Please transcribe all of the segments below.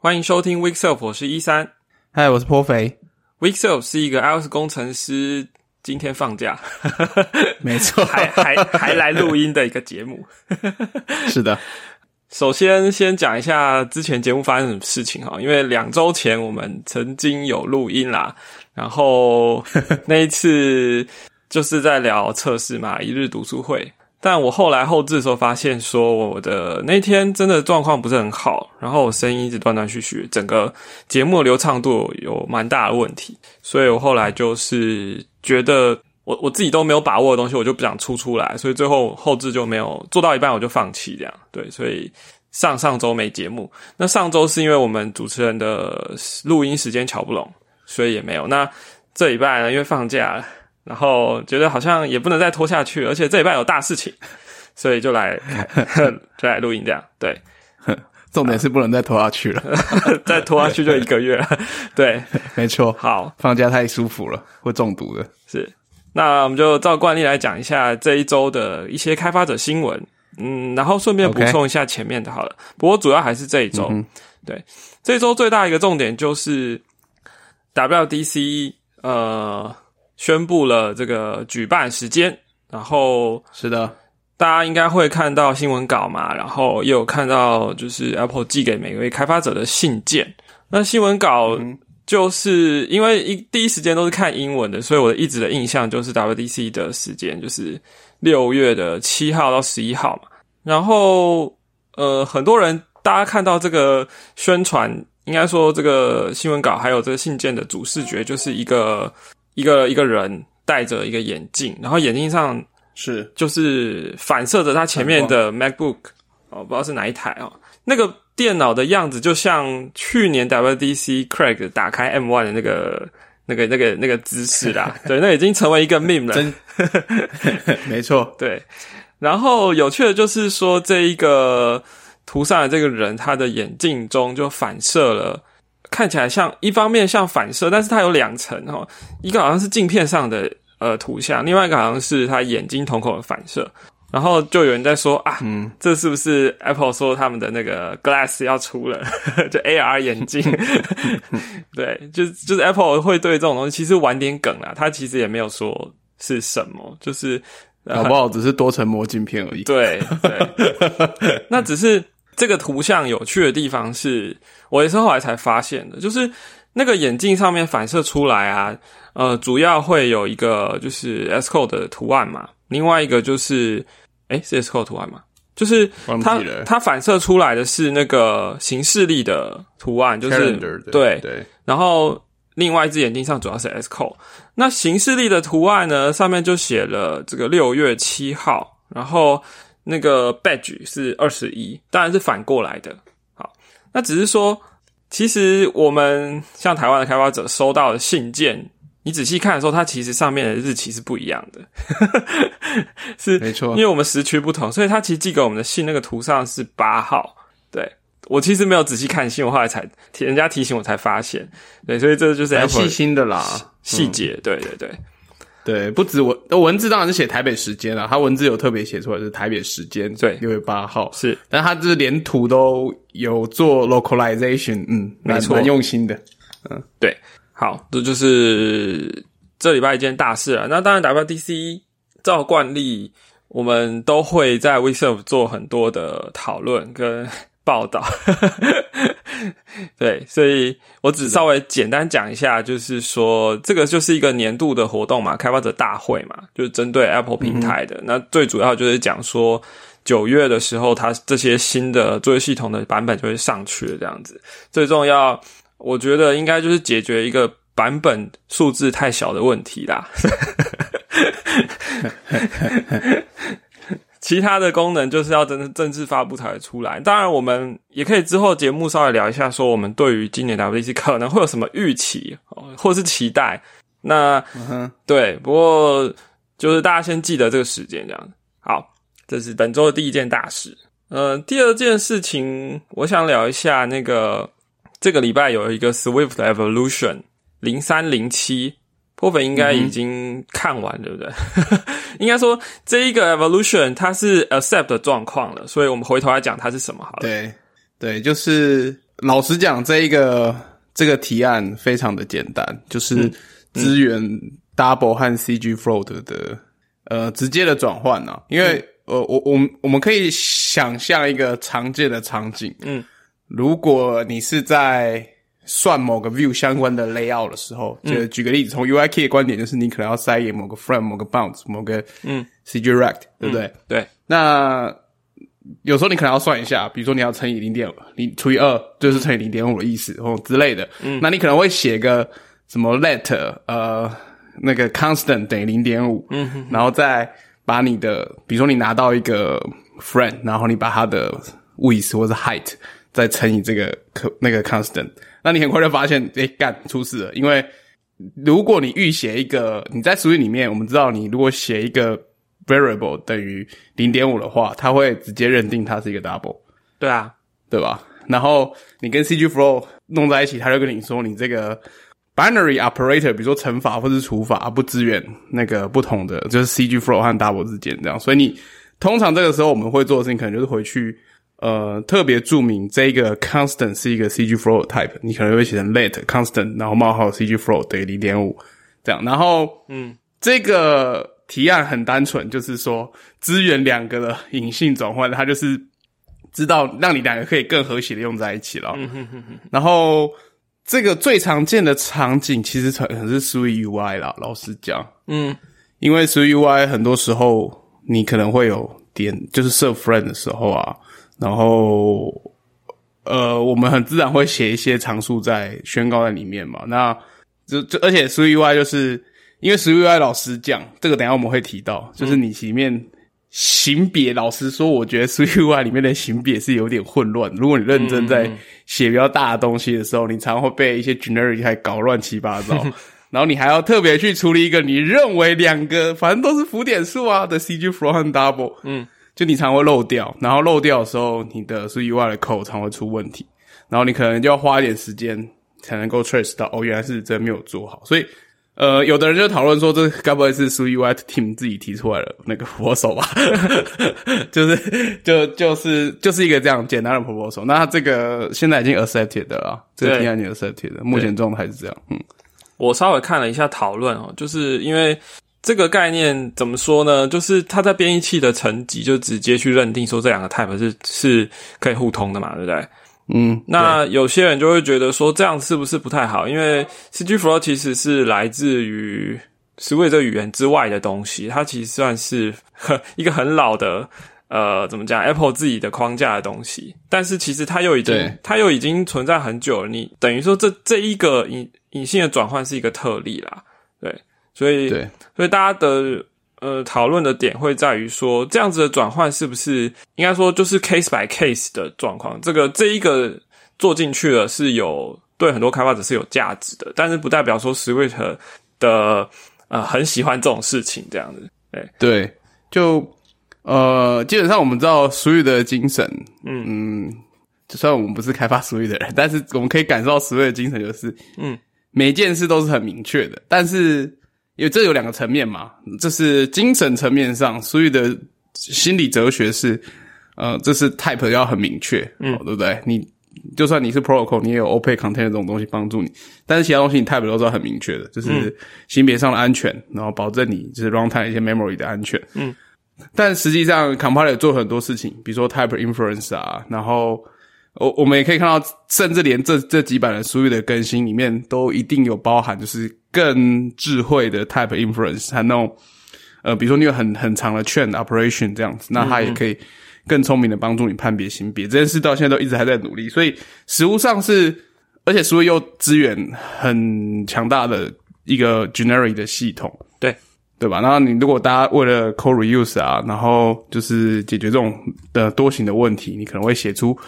欢迎收听 Weekself，我是一三。嗨，我是颇肥。Weekself 是一个 iOS 工程师，今天放假，没错，还还还来录音的一个节目。是的，首先先讲一下之前节目发生什么事情哈，因为两周前我们曾经有录音啦，然后那一次就是在聊测试嘛，一日读书会。但我后来后置的时候发现，说我的那天真的状况不是很好，然后我声音一直断断续续，整个节目流畅度有蛮大的问题，所以我后来就是觉得我我自己都没有把握的东西，我就不想出出来，所以最后后置就没有做到一半我就放弃这样。对，所以上上周没节目，那上周是因为我们主持人的录音时间瞧不拢，所以也没有。那这礼拜呢，因为放假了。然后觉得好像也不能再拖下去，而且这礼拜有大事情，所以就来 就来录音这样。对，重点是不能再拖下去了，再拖下去就一个月了。对，没错。好，放假太舒服了，会中毒的。是，那我们就照惯例来讲一下这一周的一些开发者新闻，嗯，然后顺便补充一下前面的好了。不过主要还是这一周。对，这一周最大一个重点就是 WDC，呃。宣布了这个举办时间，然后是的，大家应该会看到新闻稿嘛，然后也有看到就是 Apple 寄给每位开发者的信件。那新闻稿就是因为一第一时间都是看英文的，所以我的一直的印象就是 WDC 的时间就是六月的七号到十一号嘛。然后呃，很多人大家看到这个宣传，应该说这个新闻稿还有这个信件的主视觉就是一个。一个一个人戴着一个眼镜，然后眼镜上是就是反射着他前面的 MacBook 哦，不知道是哪一台哦。那个电脑的样子就像去年 WDC Craig 打开 M1 的那个那个那个那个姿势啦。对，那已经成为一个 meme 了。没错，对。然后有趣的就是说，这一个图上的这个人，他的眼镜中就反射了。看起来像一方面像反射，但是它有两层哈，一个好像是镜片上的呃图像，另外一个好像是它眼睛瞳孔的反射。然后就有人在说啊，嗯，这是不是 Apple 说他们的那个 Glass 要出了，就 AR 眼镜？对，就就是 Apple 会对这种东西其实玩点梗啊，他其实也没有说是什么，就是搞不好只是多层膜镜片而已。对对，那只是。这个图像有趣的地方是，我也是后来才发现的，就是那个眼镜上面反射出来啊，呃，主要会有一个就是 S code 的图案嘛，另外一个就是，哎，是 S code 图案吗？就是它它反射出来的是那个形式力的图案，就是对对，然后另外一只眼镜上主要是 S code，那形式力的图案呢，上面就写了这个六月七号，然后。那个 badge 是二十一，当然是反过来的。好，那只是说，其实我们像台湾的开发者收到的信件，你仔细看的时候，它其实上面的日期是不一样的。是没错，因为我们时区不同，所以他其实寄给我们的信那个图上是八号。对我其实没有仔细看信，我后来才人家提醒我才发现。对，所以这就是细心的啦，细节。对对对。对，不止文文字当然是写台北时间了，他文字有特别写出来是台北时间，对，六月八号。是，但他就是连图都有做 localization，嗯，没错，蛮用心的，嗯，对，好，这就是这礼拜一件大事了。那当然，WDC 照惯例，我们都会在 WeServe 做很多的讨论跟。报道，对，所以我只稍微简单讲一下，就是说这个就是一个年度的活动嘛，开发者大会嘛，就是针对 Apple 平台的。那最主要就是讲说九月的时候，它这些新的作业系统的版本就会上去了，这样子。最重要，我觉得应该就是解决一个版本数字太小的问题啦。其他的功能就是要等正式发布才会出来。当然，我们也可以之后节目稍微聊一下，说我们对于今年 WDC 可能会有什么预期，或是期待。那对，不过就是大家先记得这个时间，这样好。这是本周的第一件大事。呃，第二件事情，我想聊一下那个这个礼拜有一个 Swift Evolution 零三零七。波粉应该已经看完，对不对？应该说这一个 evolution 它是 accept 的状况了，所以我们回头来讲它是什么好了。对对，就是老实讲，这一个这个提案非常的简单，就是支援 double 和 CG float 的呃直接的转换呢。因为呃，我我们我们可以想象一个常见的场景，嗯，如果你是在算某个 view 相关的 layout 的时候，就举个例子，从 UI key 的观点，就是你可能要塞给某个 frame、某个 bounce、某个嗯。CG rect，对不对？对，那有时候你可能要算一下，比如说你要乘以零点零除以二，就是乘以零点五的意思，或之类的。嗯，那你可能会写个什么 let 呃那个 constant 等于零点五，嗯，然后再把你的，比如说你拿到一个 friend，然后你把它的 width 或者 height 再乘以这个可那个 constant，那你很快就发现，哎，干出事了，因为如果你预写一个你在 Swift 里面，我们知道你如果写一个 variable 等于零点五的话，它会直接认定它是一个 double，对啊，对吧？然后你跟 CG flow 弄在一起，它就跟你说你这个 binary operator，比如说乘法或是除法不支援那个不同的，就是 CG flow 和 double 之间这样。所以你通常这个时候我们会做的事情，可能就是回去呃特别注明这个 constant 是一个 CG flow type，你可能会写成 let constant，然后冒号 CG flow 等于零点五这样。然后嗯，这个。提案很单纯，就是说支援两个的隐性转换，它就是知道让你两个可以更和谐的用在一起了。然后这个最常见的场景其实可能是 UI 啦，老实讲，嗯，因为 UI 很多时候你可能会有点就是设 friend 的时候啊，然后呃，我们很自然会写一些常数在宣告在里面嘛。那就就而且 Sui UI 就是。因为 SwiftUI 老师讲这个，等下我们会提到，就是你里面型别，老实说，我觉得 SwiftUI 里面的型别是有点混乱。如果你认真在写比较大的东西的时候，你常会被一些 generic 还搞乱七八糟，然后你还要特别去处理一个你认为两个反正都是浮点数啊的 CG flow 和 double，嗯，就你常会漏掉，然后漏掉的时候，你的 SwiftUI 的 code 常会出问题，然后你可能就要花一点时间才能够 trace 到，哦，原来是真没有做好，所以。呃，有的人就讨论说，这该不会是 SwiftUI team 自己提出来的那个 proposal 吧？就是，就就是就是一个这样简单的 proposal。那这个现在已经 accepted 了，这个提案已经 accepted 了，目前状态是这样。嗯，我稍微看了一下讨论哦，就是因为这个概念怎么说呢？就是它在编译器的层级就直接去认定说这两个 type 是是可以互通的嘛，对不对？嗯，那有些人就会觉得说这样是不是不太好？因为 CG Flow 其实是来自于 Swift 这个语言之外的东西，它其实算是 一个很老的呃，怎么讲 Apple 自己的框架的东西。但是其实它又已经它又已经存在很久了。你等于说这这一个隐隐性的转换是一个特例啦，对，所以对，所以大家的。呃，讨论的点会在于说，这样子的转换是不是应该说就是 case by case 的状况？这个这一个做进去了是有对很多开发者是有价值的，但是不代表说 Swift 的呃很喜欢这种事情这样子。对对，就呃，基本上我们知道 Swift 的精神，嗯嗯，就算我们不是开发 Swift 的人，但是我们可以感受到 Swift 的精神就是，嗯，每件事都是很明确的，但是。因为这有两个层面嘛，这是精神层面上，所以的心理哲学是，呃，这是 type 要很明确，嗯，对不对？你就算你是 protocol，你也有 open container 这种东西帮助你，但是其他东西你 type 都是要很明确的，就是性别上的安全，然后保证你就是 runtime 一些 memory 的安全，嗯。但实际上 compiler 做很多事情，比如说 type inference 啊，然后。我我们也可以看到，甚至连这这几版的苏语的更新里面，都一定有包含，就是更智慧的 type inference，还那种呃，比如说你有很很长的 chain operation 这样子，那它也可以更聪明的帮助你判别性别。这件事到现在都一直还在努力，所以实物上是，而且苏语又支援很强大的一个 generic 的系统，对对吧？然后你如果大家为了 code reuse 啊，然后就是解决这种的多型的问题，你可能会写出。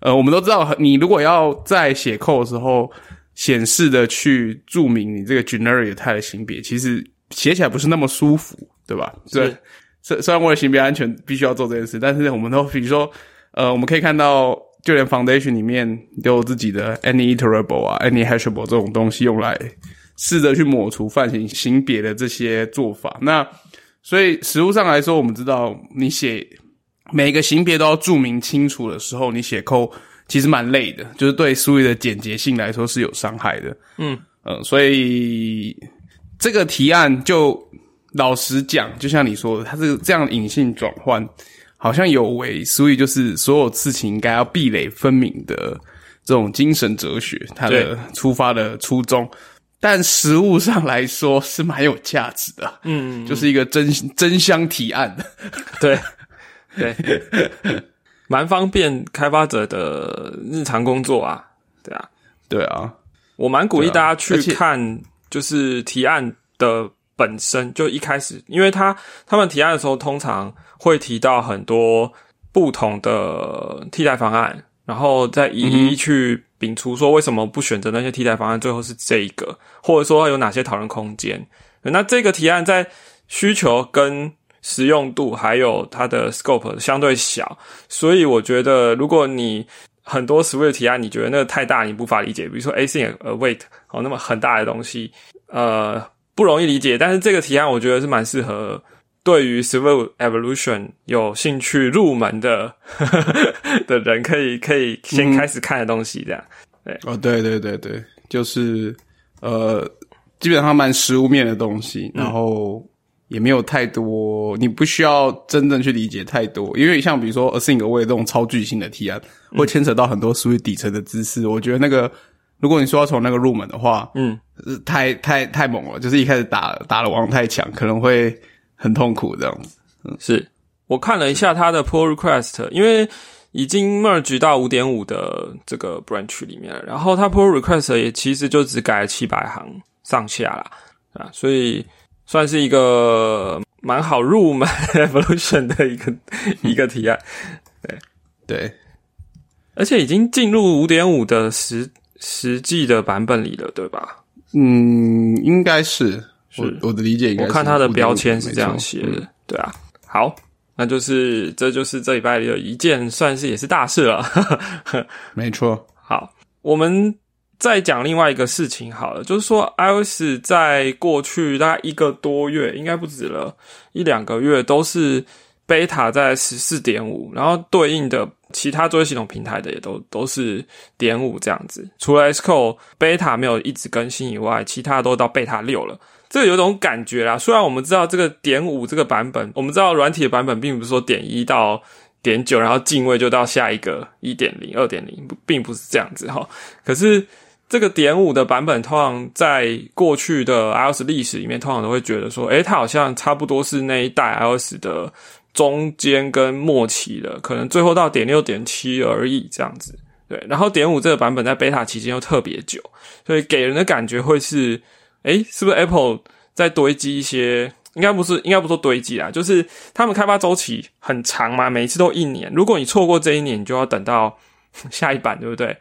呃，我们都知道，你如果要在写扣的时候显示的去注明你这个 generic 它的性别，其实写起来不是那么舒服，对吧？对。虽虽然为了性别安全必须要做这件事，但是我们都比如说，呃，我们可以看到，就连 foundation 里面都有自己的 any iterable 啊，any hashable 这种东西用来试着去抹除泛型性别的这些做法。那所以实物上来说，我们知道你写。每个型别都要注明清楚的时候，你写扣其实蛮累的，就是对 Sui 的简洁性来说是有伤害的。嗯呃，所以这个提案就老实讲，就像你说的，它这个这样的隐性转换，好像有违 Sui 就是所有事情应该要壁垒分明的这种精神哲学，它的出发的初衷。但实物上来说是蛮有价值的，嗯，就是一个真真香提案。对对，蛮方便开发者的日常工作啊，对啊，对啊，我蛮鼓励大家去看，就是提案的本身，就一开始，因为他他们提案的时候，通常会提到很多不同的替代方案，然后再一一去摒除说为什么不选择那些替代方案，最后是这一个，或者说有哪些讨论空间。那这个提案在需求跟实用度还有它的 scope 相对小，所以我觉得如果你很多 Swift 提案，你觉得那个太大，你无法理解，比如说 async await 哦，那么很大的东西，呃，不容易理解。但是这个提案我觉得是蛮适合对于 Swift evolution 有兴趣入门的 的人，可以可以先开始看的东西，这样。哦，对对对对，就是呃，基本上蛮实物面的东西，然后也没有太多，你不需要真正去理解太多，因为像比如说 async await 这种超巨型的提案，会牵扯到很多属于底层的知识。我觉得那个，如果你说要从那个入门的话，嗯，呃太太太猛了，就是一开始打打了王太强，可能会很痛苦这样子。嗯是我看了一下他的 pull request，因为已经 merge 到五点五的这个 branch 里面了，然后他 pull request 也其实就只改了七百行上下啦，啊，所以算是一个蛮好入门 evolution 的一个一个提案，对。对，而且已经进入五点五的实实际的版本里了，对吧？嗯，应该是，是。我我的理解应该是我看它的标签是这样写的，对啊。好，那就是这就是这礼拜里的一件算是也是大事了。没错，好，我们再讲另外一个事情好了，就是说 iOS 在过去大概一个多月，应该不止了一两个月，都是 beta 在十四点五，然后对应的其他作业系统平台的也都都是点五这样子。除了 Xcode beta 没有一直更新以外，其他都到 beta 六了。这个有种感觉啦，虽然我们知道这个点五这个版本，我们知道软体的版本并不是说点一到点九，然后进位就到下一个一点零、二点零，并不是这样子哈。可是这个点五的版本，通常在过去的 iOS 历史里面，通常都会觉得说，诶，它好像差不多是那一代 iOS 的中间跟末期了，可能最后到点六、点七而已这样子。对，然后点五这个版本在 beta 期间又特别久，所以给人的感觉会是，诶，是不是 Apple 在堆积一些？应该不是，应该不说堆积啊，就是他们开发周期很长嘛，每一次都一年。如果你错过这一年，你就要等到 下一版，对不对？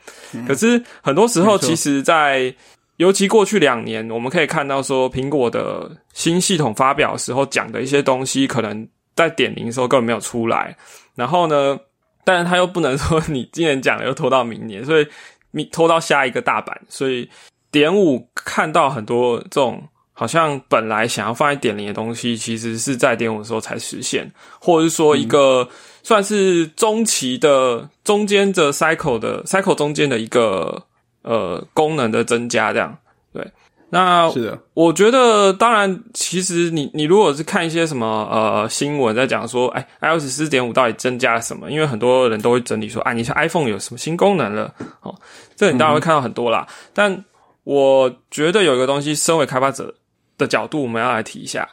可是很多时候，其实在尤其过去两年，我们可以看到说，苹果的新系统发表的时候讲的一些东西，可能在点零的时候根本没有出来。然后呢，但是他又不能说你今年讲了又拖到明年，所以你拖到下一个大版，所以点五看到很多这种。好像本来想要放在点零的东西，其实是在点五的时候才实现，或者是说一个算是中期的中间的 cycle 的 cycle 中间的一个呃功能的增加，这样对。那是的，我觉得，当然，其实你你如果是看一些什么呃新闻在讲说，哎，iOS 四点五到底增加了什么？因为很多人都会整理说，啊，你像 iPhone 有什么新功能了？哦，这你当然会看到很多啦。但我觉得有一个东西，身为开发者的角度，我们要来提一下。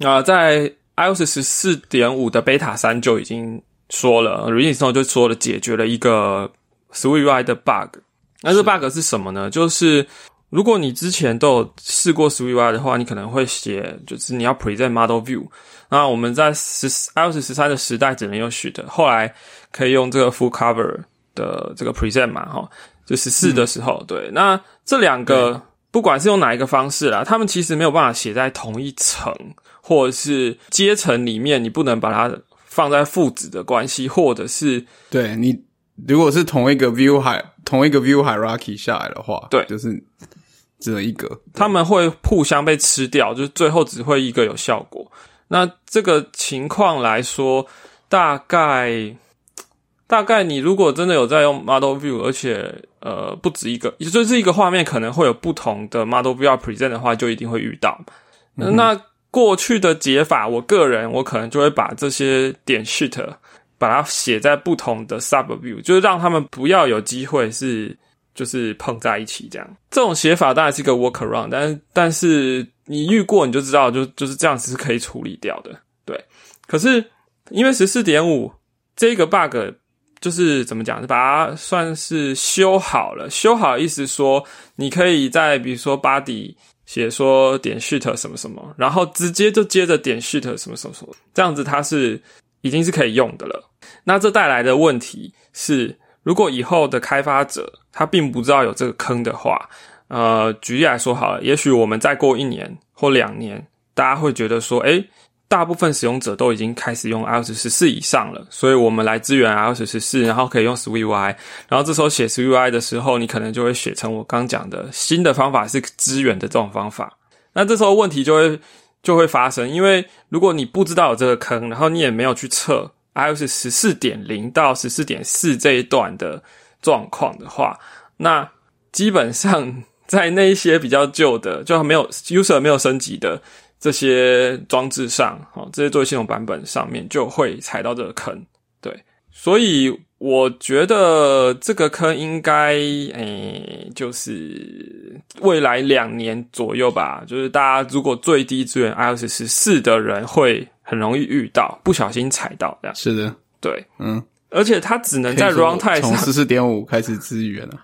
啊、在 iOS 十四点五的 Beta 三就已经说了，release 后就说了解决了一个 Swift UI 的 bug。那这 bug 是什么呢？就是如果你之前都有试过 Swift UI 的话，你可能会写，就是你要 present model view。那我们在十 iOS 十三的时代只能用 Sheet，后来可以用这个 full cover 的这个 present 嘛，哈，就十四的时候，对。那这两个不管是用哪一个方式啦，他们其实没有办法写在同一层或者是阶层里面，你不能把它放在父子的关系，或者是对你如果是同一个 view 海同一个 view hierarchy 下来的话，对就是只有一个，他们会互相被吃掉，就是最后只会一个有效果。那这个情况来说，大概大概你如果真的有在用 Model View，而且呃不止一个，也就是一个画面可能会有不同的 Model View 要 present 的话，就一定会遇到。那过去的解法，我个人我可能就会把这些点 sheet 把它写在不同的 sub view，就是让他们不要有机会是就是碰在一起这样。这种写法当然是一个 work around，但是但是你遇过你就知道，就就是这样子是可以处理掉的。对，可是因为十四点五这个 bug 就是怎么讲，把它算是修好了。修好意思说，你可以在比如说 body 写说点 shit 什么什么，然后直接就接着点 shit 什么什么什么，这样子它是已经是可以用的了。那这带来的问题是，如果以后的开发者他并不知道有这个坑的话，呃，举例来说好了，也许我们再过一年或两年，大家会觉得说，诶，大部分使用者都已经开始用 iOS 十四以上了，所以我们来支援 iOS 十四，然后可以用 SwiftUI，然后这时候写 SwiftUI 的时候，你可能就会写成我刚讲的新的方法是支援的这种方法，那这时候问题就会就会发生，因为如果你不知道有这个坑，然后你也没有去测。iOS 十四点零到十四点四这一段的状况的话，那基本上在那一些比较旧的，就没有 user 没有升级的这些装置上，哦，这些作业系统版本上面就会踩到这个坑。对，所以我觉得这个坑应该，诶，就是未来两年左右吧，就是大家如果最低资源 iOS 十四的人会。很容易遇到，不小心踩到这样。是的，对，嗯，而且它只能在 runtime 从十四点五开始支援了。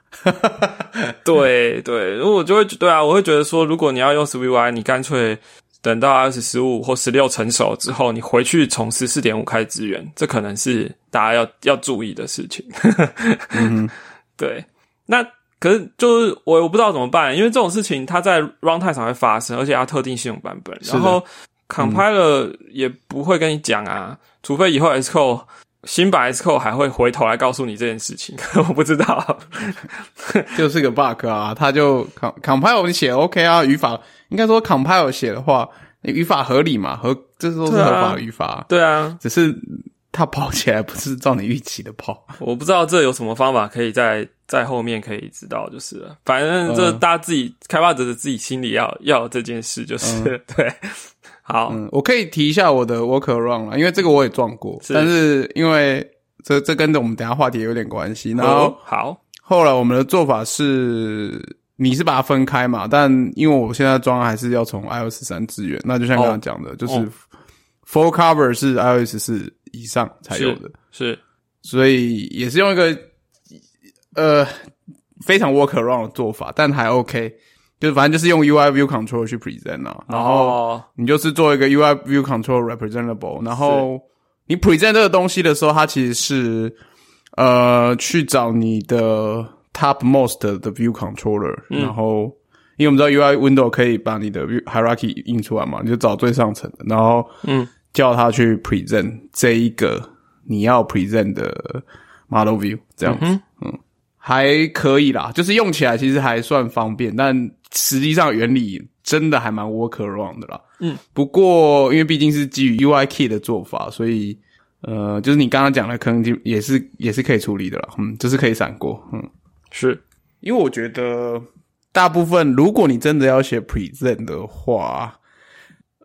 对对，如果就会对啊，我会觉得说，如果你要用 SwiftUI，你干脆等到 iOS 十五或十六成熟之后，你回去从十四点五开始支援，这可能是大家要要注意的事情。嗯，对。那可是就是我我不知道怎么办，因为这种事情它在 runtime 上会发生，而且它特定系统版本，然后。Compiler 也不会跟你讲啊，除非以后 Xcode 新版 S code 还会回头来告诉你这件事情，我不知道，就是个 bug 啊。他就 Compiler 你写 OK 啊，语法应该说 Compiler 写的话，语法合理嘛，合这都是合法语法，对啊，只是它跑起来不是照你预期的跑。我不知道这有什么方法可以在在后面可以知道，就是了。反正这大家自己开发者的自己心里要要这件事，就是 对。好，嗯，我可以提一下我的 workaround 了，因为这个我也撞过，但是因为这这跟着我们等下话题有点关系。然后好，后来我们的做法是，你是把它分开嘛？但因为我现在装还是要从 iOS 三支援，那就像刚刚讲的，就是 full cover 是 iOS 四以上才有的，是，所以也是用一个呃非常 workaround 的做法，但还 OK。就反正就是用 UI View Control 去 present 啊，然后你就是做一个 UI View Control representable，然后你 present 这个东西的时候，它其实是呃去找你的 topmost 的 View Controller，然后因为我们知道 UI Window 可以把你的 hierarchy 印出来嘛，你就找最上层的，然后嗯叫它去 present 这一个你要 present 的 Model View 这样子，嗯还可以啦，就是用起来其实还算方便，但。实际上原理真的还蛮 work around 的啦。嗯，不过因为毕竟是基于 UI key 的做法，所以呃，就是你刚刚讲的可能就也是也是可以处理的了。嗯，就是可以闪过。嗯，是因为我觉得大部分如果你真的要写 present 的话，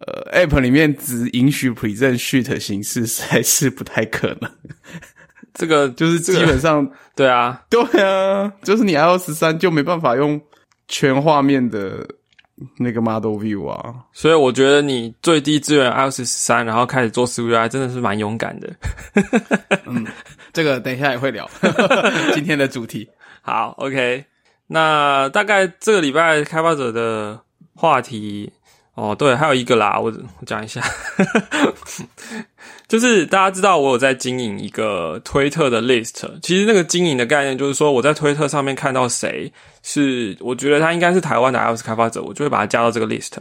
呃，app 里面只允许 present sheet 形式，还是不太可能。这个 就是基本上对啊，对啊，就是你 iOS 三就没办法用。全画面的那个 Model View 啊，所以我觉得你最低资源 iOS 十三，然后开始做 SwiftUI，真的是蛮勇敢的。嗯，这个等一下也会聊 今天的主题。好，OK，那大概这个礼拜开发者的话题。哦，对，还有一个啦，我我讲一下，就是大家知道我有在经营一个推特的 list，其实那个经营的概念就是说，我在推特上面看到谁是我觉得他应该是台湾的 iOS 开发者，我就会把他加到这个 list。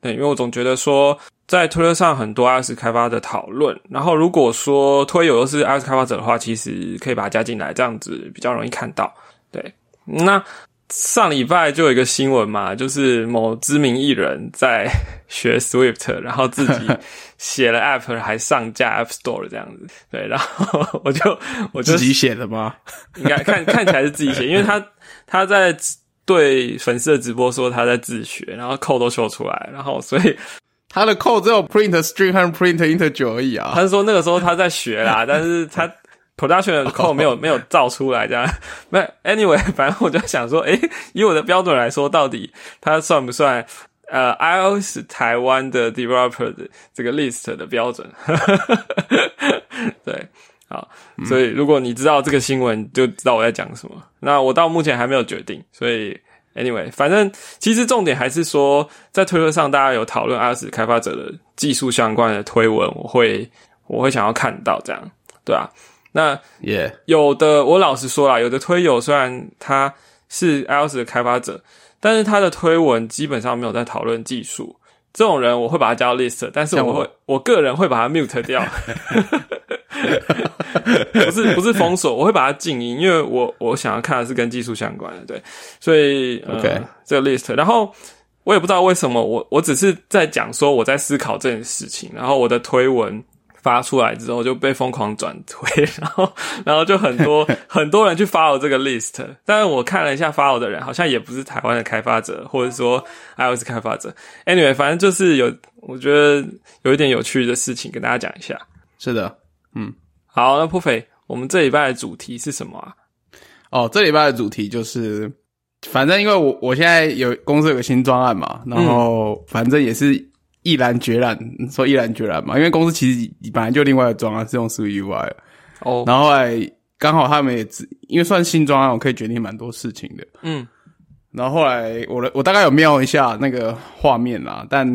对，因为我总觉得说，在推特上很多 iOS 开发的讨论，然后如果说推友又是 iOS 开发者的话，其实可以把他加进来，这样子比较容易看到。对，那。上礼拜就有一个新闻嘛，就是某知名艺人在 学 Swift，然后自己 写了 App，还上架 App Store 这样子。对，然后我就我就自己写的吗？应该看看起来是自己写，因为他他在对粉丝的直播说他在自学，然后扣都秀出来，然后所以他的扣只有 print string 和 print integer 而已啊。他是说那个时候他在学啦，但是他。Production 的 code 没有 没有造出来，这样。那 anyway，反正我就想说，诶，以我的标准来说，到底它算不算呃 iOS 台湾的 developer 的这个 list 的标准？对，好，所以如果你知道这个新闻，就知道我在讲什么。那我到目前还没有决定，所以 anyway，反正其实重点还是说，在推特上大家有讨论 iOS 开发者的技术相关的推文，我会我会想要看到这样，对啊。那也有的，我老实说啦，有的推友虽然他是 iOS 的开发者，但是他的推文基本上没有在讨论技术。这种人我会把他加到 list，但是我会我个人会把他 mute 掉，不是不是封锁，我会把他静音，因为我我想要看的是跟技术相关的，对，所以 OK 这个 list，然后我也不知道为什么，我我只是在讲说我在思考这件事情，然后我的推文。发出来之后就被疯狂转推，然后 然后就很多 很多人去 follow 这个 list，但是我看了一下 follow 的人好像也不是台湾的开发者，或者说 iOS 开发者。Anyway，反正就是有我觉得有一点有趣的事情跟大家讲一下。是的，嗯，好，那破肥，我们这礼拜的主题是什么啊？哦，这礼拜的主题就是，反正因为我我现在有公司有个新专案嘛，然后反正也是。毅然决然说毅然决然嘛，因为公司其实本来就另外的装啊，是用 Swift UI 哦，然后后来刚好他们也只因为算新装啊，我可以决定蛮多事情的，嗯，然后后来我的我大概有瞄一下那个画面啦，但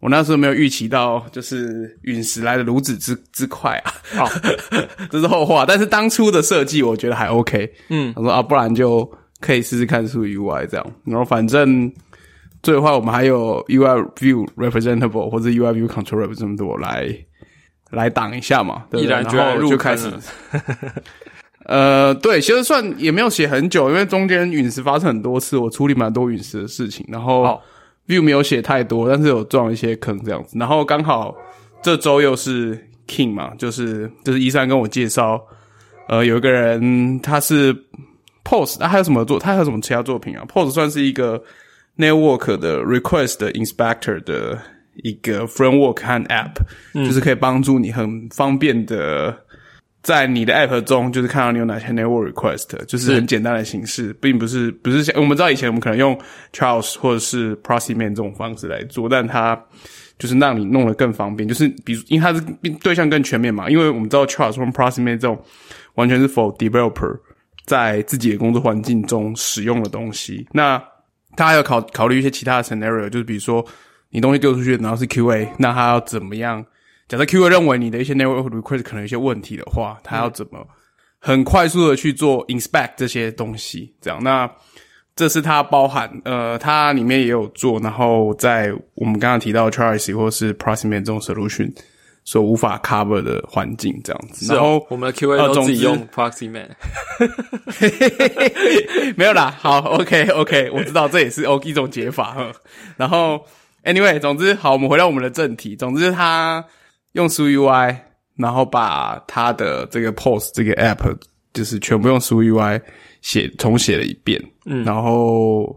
我那时候没有预期到就是陨石来的如此之之快啊，好，这是后话，但是当初的设计我觉得还 OK，嗯，他说啊，不然就可以试试看 Swift UI 这样，然后反正。最后，我们还有 UI View Representable 或者 UI View Controller 这么多来来挡一下嘛，对不对？然后就开始，呃，对，其实算也没有写很久，因为中间陨石发生很多次，我处理蛮多陨石的事情。然后 View 没有写太多，但是有撞一些坑这样子。然后刚好这周又是 King 嘛，就是就是一三跟我介绍，呃，有一个人他是 Pose，那还有什么作？他还有什么其他作品啊？Pose 算是一个。Network 的 Request Inspector 的一个 Framework 和 App，就是可以帮助你很方便的在你的 App 中，就是看到你有哪些 Network Request，就是很简单的形式，并不是不是像我们知道以前我们可能用 Charles 或者是 Processman 这种方式来做，但它就是让你弄得更方便，就是比如因为它是对象更全面嘛，因为我们知道 Charles 或 Processman 这种完全是 for developer 在自己的工作环境中使用的东西，那。他还要考考虑一些其他的 scenario，就是比如说你东西丢出去，然后是 QA，那他要怎么样？假设 QA 认为你的一些 network request 可能有一些问题的话，他要怎么很快速的去做 inspect 这些东西？这样，那这是它包含呃，它里面也有做，然后在我们刚刚提到 Charles 或是 Proximate 这种 solution。所无法 cover 的环境这样子，然后我们的 QA 都自己用 Proxyman，没有啦。好，OK OK，我知道这也是 OK 一种解法。然后 Anyway，总之好，我们回到我们的正题。总之，他用 SwiftUI，然后把他的这个 Post 这个 App 就是全部用 SwiftUI 写重写了一遍。嗯，然后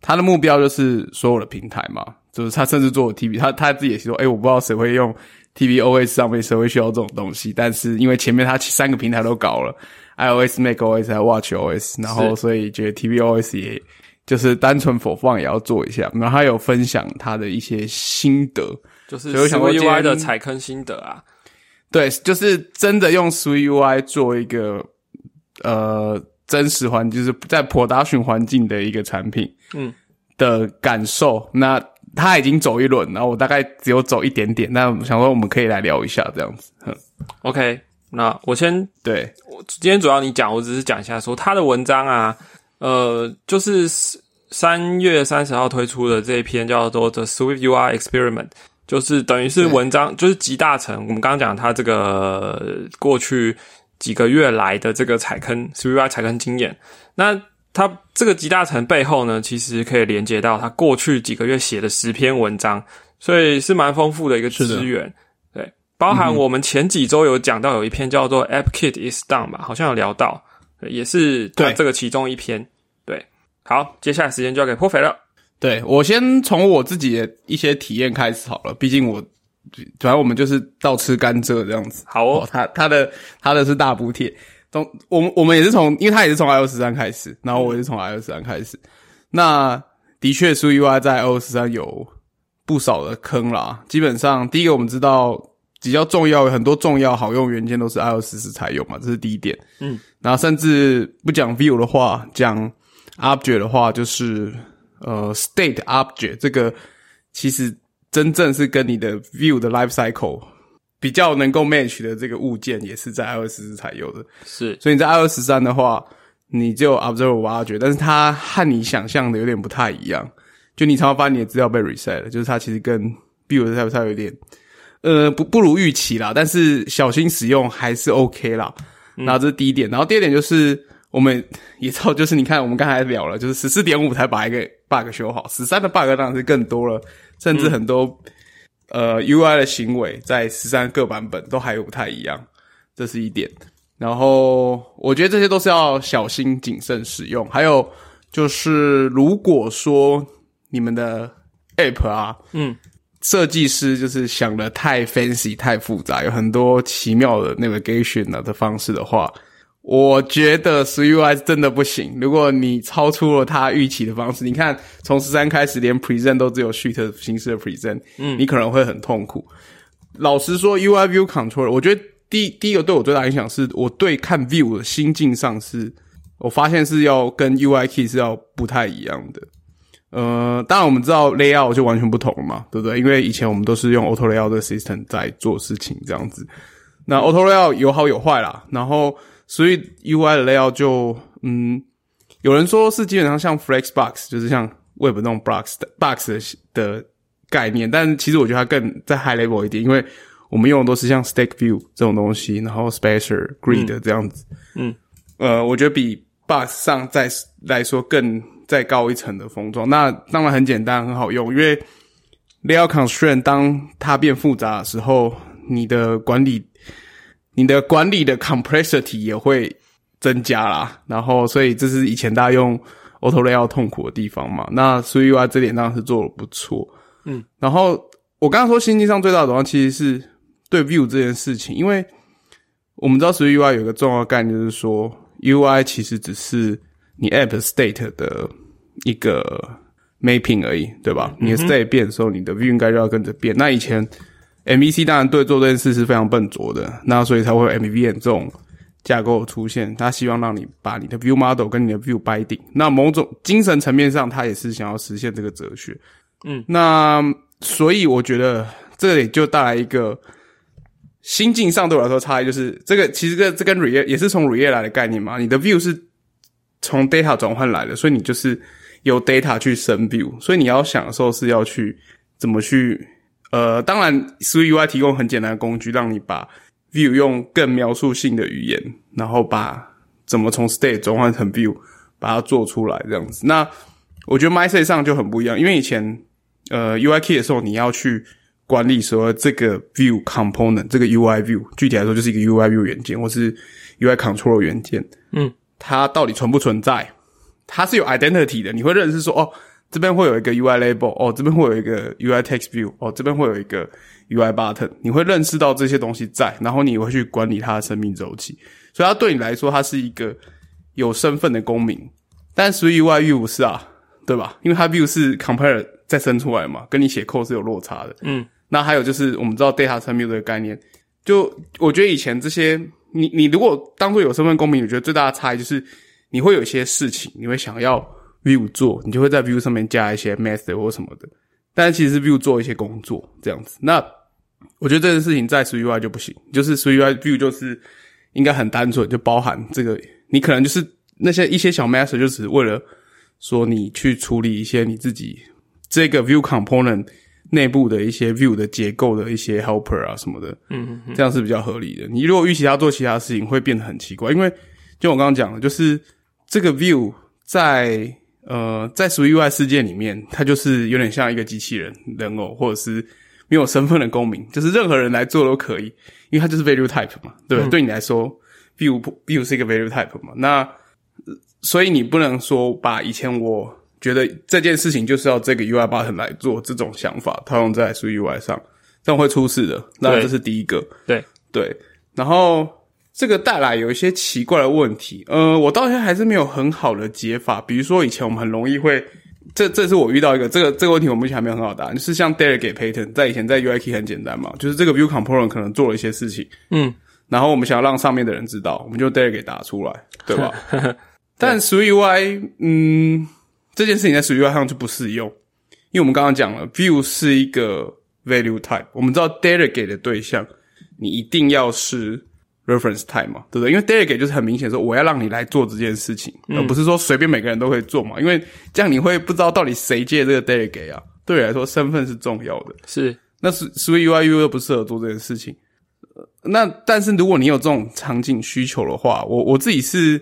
他的目标就是所有的平台嘛，就是他甚至做 TV，他他自己也说，哎，我不知道谁会用。tvOS 上面谁会需要这种东西？但是因为前面它三个平台都搞了，iOS、macOS 还有 WatchOS，然后所以觉得 tvOS 也就是单纯否放也要做一下。然后他有分享他的一些心得，就是 SwiftUI 的踩坑心得啊。对，就是真的用 SwiftUI 做一个呃真实环，就是在 Production 环境的一个产品，嗯的感受。那他已经走一轮，然后我大概只有走一点点。那想说我们可以来聊一下这样子。OK，那我先对我今天主要你讲，我只是讲一下说他的文章啊，呃，就是三月三十号推出的这一篇叫做《The Swift UI Experiment》，就是等于是文章就是集大成。我们刚刚讲他这个过去几个月来的这个踩坑 Swift UI 踩坑经验，那。它这个集大成背后呢，其实可以连接到他过去几个月写的十篇文章，所以是蛮丰富的一个资源。对，包含我们前几周有讲到有一篇叫做 “App Kit is done” 吧，好像有聊到，也是对这个其中一篇。对，好，接下来时间交给破肥了。对我先从我自己的一些体验开始好了，毕竟我主要我们就是倒吃甘蔗这样子。好哦，他他的他的是大补贴。从我们我们也是从，因为他也是从 iOS 三开始，然后我也是从 iOS 三开始。那的确，SwiftUI 在 iOS 三有不少的坑啦。基本上，第一个我们知道比较重要，很多重要好用元件都是 iOS 四才有嘛，这是第一点。嗯，然后甚至不讲 View 的话，讲 Object 的话，就是呃 State Object 这个其实真正是跟你的 View 的 Life Cycle。比较能够 match 的这个物件也是在 iOS 四才有的，是，所以你在 iOS 三的话，你就 observe 挖掘，但是它和你想象的有点不太一样，就你常常发现你的资料被 reset 了，就是它其实跟 View 的差有点，呃，不不如预期啦，但是小心使用还是 OK 啦。然后这是第一点，然后第二点就是我们也知道，就是你看我们刚才聊了，就是十四点五才把一个 bug 修好，十三的 bug 当然是更多了，甚至很多。呃，UI 的行为在十三个版本都还有不太一样，这是一点。然后我觉得这些都是要小心谨慎使用。还有就是，如果说你们的 App 啊，嗯，设计师就是想的太 fancy、太复杂，有很多奇妙的 navigation 的方式的话。我觉得 SwiftUI 真的不行。如果你超出了他预期的方式，你看从十三开始，连 Present 都只有 Sheet 形式的 Present，嗯，你可能会很痛苦。老实说，UI View Controller，我觉得第第一个对我最大影响是我对看 View 的心境上是，我发现是要跟 UI Key 是要不太一样的。呃，当然我们知道 Layout 就完全不同了嘛，对不对？因为以前我们都是用 Auto Layout 的 System 在做事情这样子。那 Auto Layout 有好有坏啦，然后。所以 UI 的 layout 就嗯，有人说是基本上像 Flexbox，就是像 Web 那种 box 的 box 的概念，但其实我觉得它更在 high level 一点，因为我们用的都是像 Stack View 这种东西，然后 Spacer Grid 这样子。嗯，呃，我觉得比 box 上再来说更再高一层的封装。那当然很简单，很好用，因为 layout constraint 当它变复杂的时候，你的管理。你的管理的 complexity 也会增加啦，然后所以这是以前大家用 Auto Layout 痛苦的地方嘛。那 SwiftUI 这点当然是做的不错，嗯。然后我刚刚说心境上最大的转换其实是对 View 这件事情，因为我们知道 SwiftUI 有一个重要概念，就是说 UI 其实只是你 App State 的一个 mapping 而已，对吧？你的 State 变的时候，你的 View 应该就要跟着变。那以前 MVC 当然对做这件事是非常笨拙的，那所以才会有 MVVM 这种架构出现。他希望让你把你的 View Model 跟你的 View binding。那某种精神层面上，他也是想要实现这个哲学。嗯，那所以我觉得这里就带来一个心境上对我来说差异，就是这个其实这这跟 React 也是从 React 来的概念嘛。你的 View 是从 Data 转换来的，所以你就是由 Data 去生 View，所以你要想的时候是要去怎么去。呃，当然，SwiftUI 提供很简单的工具，让你把 View 用更描述性的语言，然后把怎么从 State 转换成 View，把它做出来这样子。那我觉得 MyState 上就很不一样，因为以前呃 UI Key 的时候，你要去管理说这个 View Component，这个 UI View，具体来说就是一个 UI View 元件或是 UI Control 元件，嗯，它到底存不存在？它是有 Identity 的，你会认识说哦。这边会有一个 UI label 哦，这边会有一个 UI text view 哦，这边会有一个 UI button，你会认识到这些东西在，然后你会去管理它的生命周期，所以它对你来说，它是一个有身份的公民。但是 UI view 不是啊，对吧？因为它 view 是 compare 再生出来嘛，跟你写 code 是有落差的。嗯，那还有就是我们知道 data 层面这个概念，就我觉得以前这些，你你如果当做有身份公民，我觉得最大的差异就是你会有一些事情，你会想要。View 做，你就会在 View 上面加一些 method 或什么的，但其实是 View 做一些工作这样子。那我觉得这件事情在 SwiftUI 就不行，就是 SwiftUI View 就是应该很单纯，就包含这个，你可能就是那些一些小 method 就只是为了说你去处理一些你自己这个 View component 内部的一些 View 的结构的一些 helper 啊什么的，嗯嗯，这样是比较合理的。你如果预期他做其他事情，会变得很奇怪，因为就我刚刚讲的，就是这个 View。在呃在 Swift UI 世界里面，它就是有点像一个机器人人偶，或者是没有身份的公民，就是任何人来做都可以，因为它就是 value type 嘛，对不？对对你来说，view view 是一个 value type 嘛，那所以你不能说把以前我觉得这件事情就是要这个 UI button 来做这种想法套用在 Swift UI 上，这样会出事的。那这是第一个，对对，然后。这个带来有一些奇怪的问题，呃，我到现在还是没有很好的解法。比如说，以前我们很容易会，这这是我遇到一个这个这个问题，我目前还没有很好答案。就是像 delegate pattern，在以前在 UI key 很简单嘛，就是这个 view component 可能做了一些事情，嗯，然后我们想要让上面的人知道，我们就 delegate 打出来，对吧？但 Swift 嗯，这件事情在 Swift 上就不适用，因为我们刚刚讲了，view 是一个 value type，我们知道 delegate 的对象，你一定要是。Reference time 嘛，对不对？因为 delegate 就是很明显说我要让你来做这件事情，而不是说随便每个人都会做嘛。因为这样你会不知道到底谁借这个 delegate 啊。对你来说，身份是重要的。是，那是 Swift UI U 又不适合做这件事情。那但是如果你有这种场景需求的话，我我自己是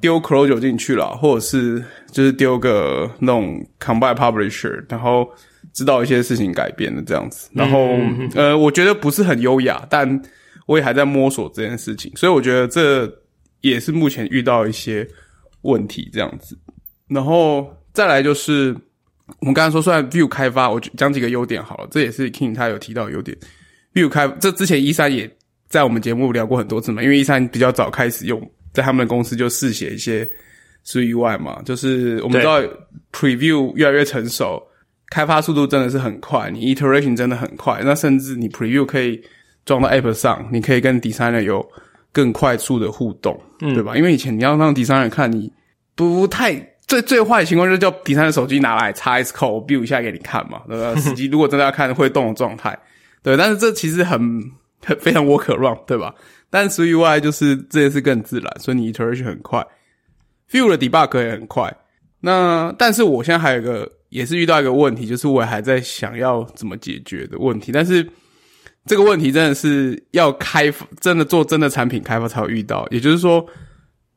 丢 closure 进去了，或者是就是丢个那种 combine publisher，然后知道一些事情改变的这样子。然后呃，我觉得不是很优雅，但。我也还在摸索这件事情，所以我觉得这也是目前遇到一些问题这样子。然后再来就是我们刚才说，虽然 View 开发，我讲几个优点好了，这也是 King 他有提到优点。View 开这之前一三也在我们节目聊过很多次嘛，因为一三比较早开始用，在他们的公司就试写一些 UI 嘛，就是我们知道 Preview 越来越成熟，开发速度真的是很快，你 Iteration 真的很快，那甚至你 Preview 可以。装到 App 上，你可以跟 designer 有更快速的互动，对吧？因为以前你要让 designer 看你不太最最坏的情况，就是叫 designer 手机拿来插 S code build 一下给你看嘛。对吧？实际如果真的要看会动的状态，对，但是这其实很很非常 work around，对吧？但是 UI 就是这件事更自然，所以你 iteration 很快，view 的 debug 也很快。那但是我现在还有一个也是遇到一个问题，就是我还在想要怎么解决的问题，但是。这个问题真的是要开发，真的做真的产品开发才会遇到。也就是说，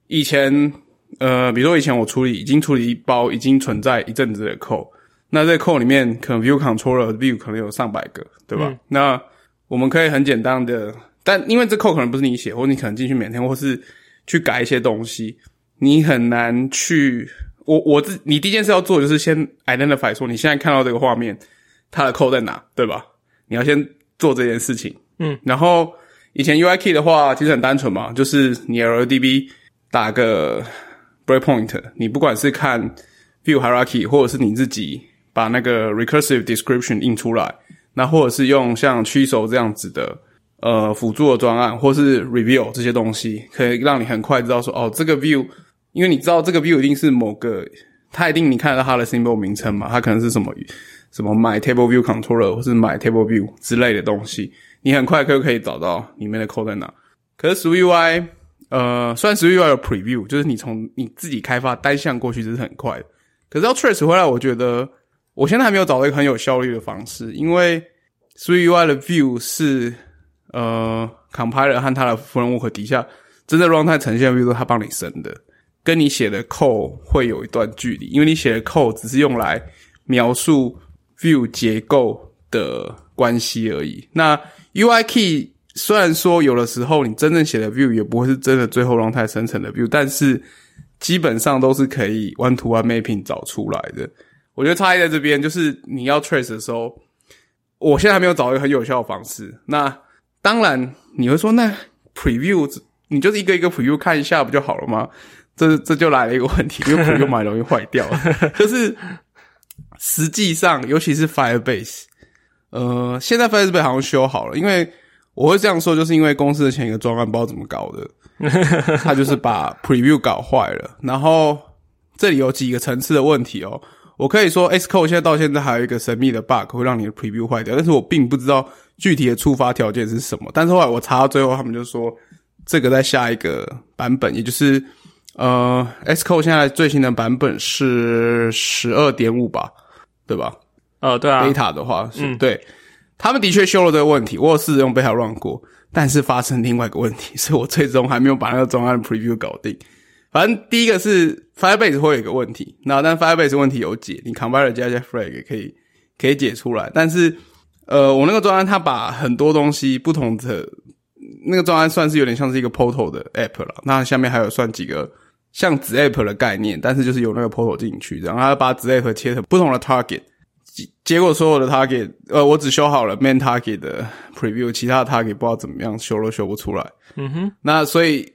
以前呃，比如说以前我处理已经处理一包已经存在一阵子的 code，那这 code 里面可能 view controller view 可能有上百个，对吧？那我们可以很简单的，但因为这 code 可能不是你写，或你可能进去每天或是去改一些东西，你很难去。我我自你第一件事要做就是先 identify 说你现在看到这个画面，它的 code 在哪，对吧？你要先。做这件事情，嗯，然后以前 UI key 的话其实很单纯嘛，就是你 LDB 打个 breakpoint，你不管是看 view hierarchy，或者是你自己把那个 recursive description 印出来，那或者是用像驱手这样子的呃辅助的专案，或是 review 这些东西，可以让你很快知道说，哦，这个 view，因为你知道这个 view 一定是某个，它一定你看得到它的 symbol 名称嘛，它可能是什么。什么买 Table View Controller 或是买 Table View 之类的东西，你很快就可以找到里面的 code 在哪。可是 Swift UI，呃，虽然 Swift UI 有 Preview，就是你从你自己开发单向过去，这是很快的。可是要 trace 回来，我觉得我现在还没有找到一个很有效率的方式，因为 Swift UI 的 View 是呃 Compiler 和它的 Framework 底下真正 Runtime 呈现 View 它帮你生的，跟你写的 code 会有一段距离，因为你写的 code 只是用来描述。View 结构的关系而已。那 UI key 虽然说有的时候你真正写的 view 也不会是真的最后 runtime 生成的 view，但是基本上都是可以 one to one mapping 找出来的。我觉得差异在这边，就是你要 trace 的时候，我现在还没有找一个很有效的方式。那当然你会说，那 preview 你就是一个一个 preview 看一下不就好了吗？这这就来了一个问题，因为 preview 蛮容易坏掉，就是。实际上，尤其是 Firebase，呃，现在 Firebase 好像修好了。因为我会这样说，就是因为公司的前一个专案不知道怎么搞的，他就是把 Preview 搞坏了。然后这里有几个层次的问题哦。我可以说，Xcode 现在到现在还有一个神秘的 bug 会让你的 Preview 坏掉，但是我并不知道具体的触发条件是什么。但是后来我查到最后，他们就说这个在下一个版本，也就是呃，Xcode 现在最新的版本是十二点五吧。对吧？呃，对啊。贝塔的话是对，他们的确修了这个问题。我有试着用贝塔 run 过，但是发生另外一个问题，所以我最终还没有把那个专案 preview 搞定。反正第一个是 Firebase 会有一个问题，那但 Firebase 问题有解，你 compiler 加一些 flag 也可以可以解出来。但是呃，我那个专案它把很多东西不同的那个专案算是有点像是一个 portal 的 app 了，那下面还有算几个像子 app 的概念，但是就是有那个 portal 进去，然后他把子 app 切成不同的 target。结果所有的 target，呃，我只修好了 main target 的 preview，其他的 target 不知道怎么样修都修不出来。嗯哼，那所以，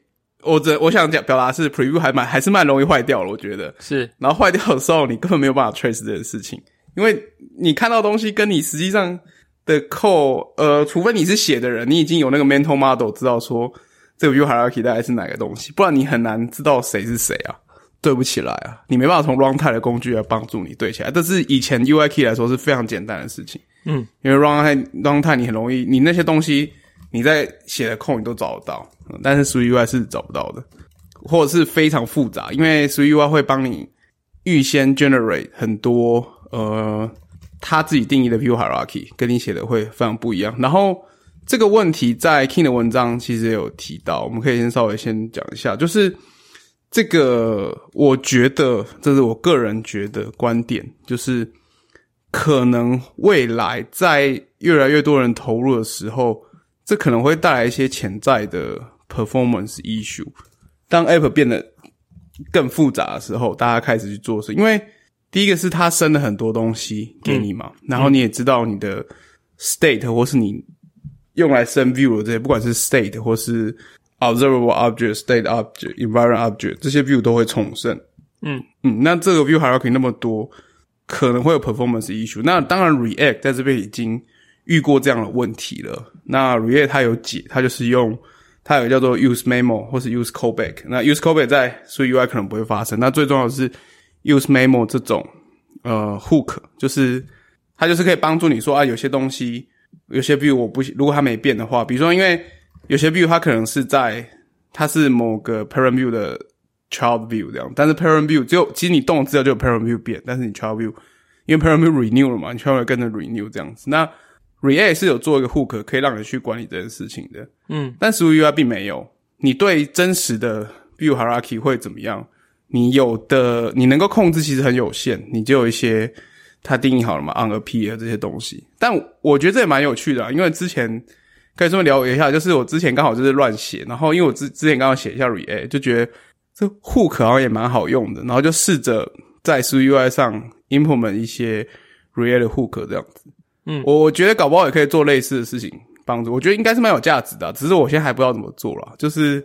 我这我想讲表达是 preview 还蛮还是蛮容易坏掉了，我觉得是。然后坏掉的时候，你根本没有办法 trace 这件事情，因为你看到东西跟你实际上的 code，呃，除非你是写的人，你已经有那个 mental model 知道说这个 view hierarchy 大概是哪个东西，不然你很难知道谁是谁啊。对不起来啊，你没办法从 runtime 的工具来帮助你对起来。但是以前 UI key 来说是非常简单的事情，嗯，因为 runtime runtime 你很容易，你那些东西你在写的 code 你都找得到，但是 s UI 是找不到的，或者是非常复杂，因为 s UI 会帮你预先 generate 很多呃他自己定义的 view hierarchy，跟你写的会非常不一样。然后这个问题在 King 的文章其实有提到，我们可以先稍微先讲一下，就是。这个我觉得，这是我个人觉得观点，就是可能未来在越来越多人投入的时候，这可能会带来一些潜在的 performance issue。当 app 变得更复杂的时候，大家开始去做事，因为第一个是它生了很多东西给你嘛，然后你也知道你的 state 或是你用来生 view 的这些，不管是 state 或是。observable object、state object、environment object 这些 view 都会重生。嗯嗯，那这个 view hierarchy 那么多，可能会有 performance issue。那当然，React 在这边已经遇过这样的问题了。那 React 它有解，它就是用它有个叫做 use memo 或是 use callback。那 use callback 在所以 UI 可能不会发生。那最重要的是 use memo 这种呃 hook，就是它就是可以帮助你说啊，有些东西有些 view 我不如果它没变的话，比如说因为有些 view 它可能是在它是某个 parent view 的 child view 这样，但是 parent view 只有其实你动了之后就有 parent view 变，但是你 child view 因为 parent view renew 了嘛，你 child view 跟着 renew 这样子。那 React 是有做一个 hook 可以让你去管理这件事情的，嗯，但 s w UI 并没有。你对真实的 view hierarchy 会怎么样？你有的你能够控制其实很有限，你就有一些它定义好了嘛，on a p 这些东西。但我觉得这也蛮有趣的，因为之前。可以这么聊一下，就是我之前刚好就是乱写，然后因为我之之前刚好写一下 React，就觉得这 Hook 好像也蛮好用的，然后就试着在 SwiftUI 上 implement 一些 React 的 Hook 这样子。嗯，我我觉得搞不好也可以做类似的事情帮助，我觉得应该是蛮有价值的，只是我现在还不知道怎么做了。就是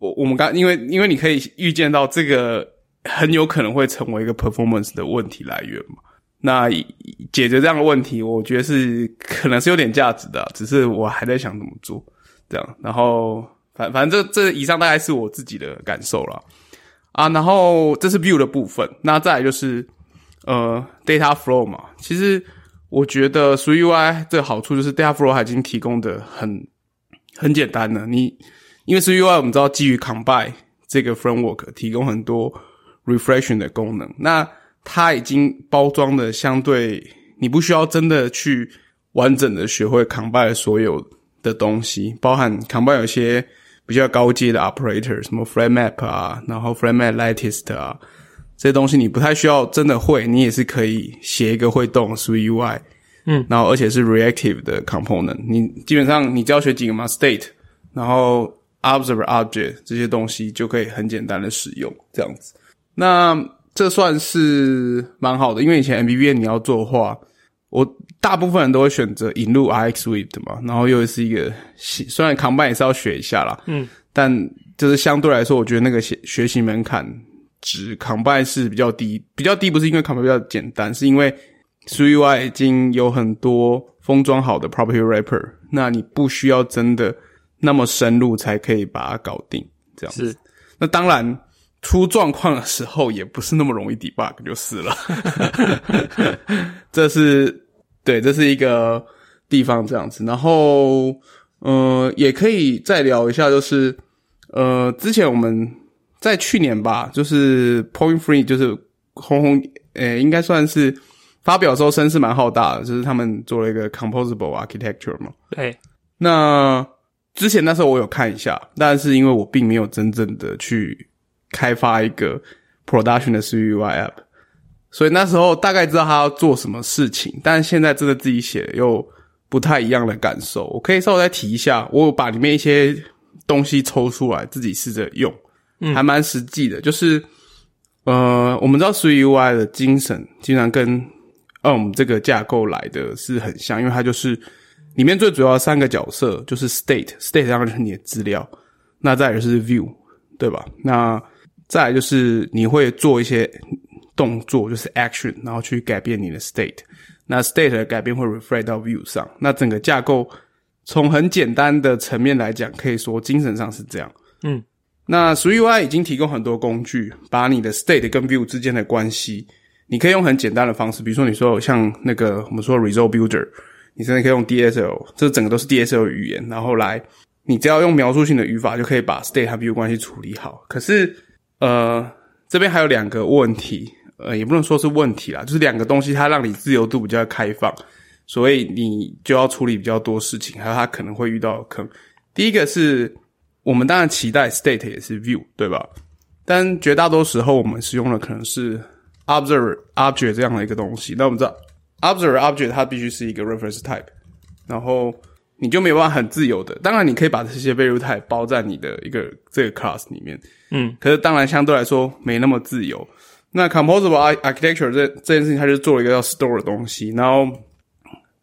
我我们刚因为因为你可以预见到这个很有可能会成为一个 performance 的问题来源嘛。那解决这样的问题，我觉得是可能是有点价值的，只是我还在想怎么做这样。然后反反正这这以上大概是我自己的感受了啊。然后这是 view 的部分，那再来就是呃 data flow 嘛。其实我觉得 s UI 这好处就是 data flow 已经提供的很很简单了。你因为 s UI 我们知道基于 combine 这个 framework 提供很多 refreshing 的功能，那它已经包装的相对，你不需要真的去完整的学会 combine 所有的东西，包含 combine 有些比较高阶的 operator，什么 frame map 啊，然后 frame map lattice 啊，这些东西你不太需要真的会，你也是可以写一个会动 Swift UI，嗯，然后而且是 reactive 的 component，你基本上你只要学几个嘛 state，然后 observer object 这些东西就可以很简单的使用这样子，那。这算是蛮好的，因为以前 M B B 你要做的话，我大部分人都会选择引入 R X Swift 嘛，然后又是一个虽然 Combine 也是要学一下啦，嗯，但就是相对来说，我觉得那个学学习门槛值 Combine 是比较低，比较低不是因为 Combine 比较简单，是因为 s u i 已经有很多封装好的 Property Wrapper，那你不需要真的那么深入才可以把它搞定，这样子，那当然。出状况的时候也不是那么容易 debug 就是了，这是对，这是一个地方这样子。然后，呃，也可以再聊一下，就是呃，之前我们在去年吧，就是 Point Free，就是轰轰，呃，应该算是发表的时候声势蛮浩大的，就是他们做了一个 Composable Architecture 嘛。对，那之前那时候我有看一下，但是因为我并没有真正的去。开发一个 production 的 SwiftUI app，所以那时候大概知道他要做什么事情，但是现在真的自己写又不太一样的感受。我可以稍微再提一下，我把里面一些东西抽出来，自己试着用，还蛮实际的。就是呃，我们知道 SwiftUI 的精神经常跟 ARM 这个架构来的是很像，因为它就是里面最主要的三个角色就是 State，State 当然就是你的资料，那再来就是 View，对吧？那再来就是你会做一些动作，就是 Action，然后去改变你的 State。那 State 的改变会 reflect 到 View 上。那整个架构从很简单的层面来讲，可以说精神上是这样。嗯，那 SwiftUI 已经提供很多工具，把你的 State 跟 View 之间的关系。你可以用很简单的方式，比如说你说像那个我们说 Result Builder，你甚至可以用 DSL，这整个都是 DSL 语言，然后来你只要用描述性的语法就可以把 State 和 View 关系处理好。可是呃这边还有两个问题，呃也不能说是问题啦，就是两个东西它让你自由度比较开放，所以你就要处理比较多事情，还有它可能会遇到的坑。第一个是我们当然期待 State 也是 View 对吧？但绝大多数时候我们使用的可能是 observer object 这样的一个东西。那我们知道 observer object 它必须是一个 reference type，然后你就没有办法很自由的。当然你可以把这些 value type 包在你的一个这个 class 里面，嗯，可是当然相对来说没那么自由。那 composable architecture 这这件事情，它就做了一个叫 store 的东西，然后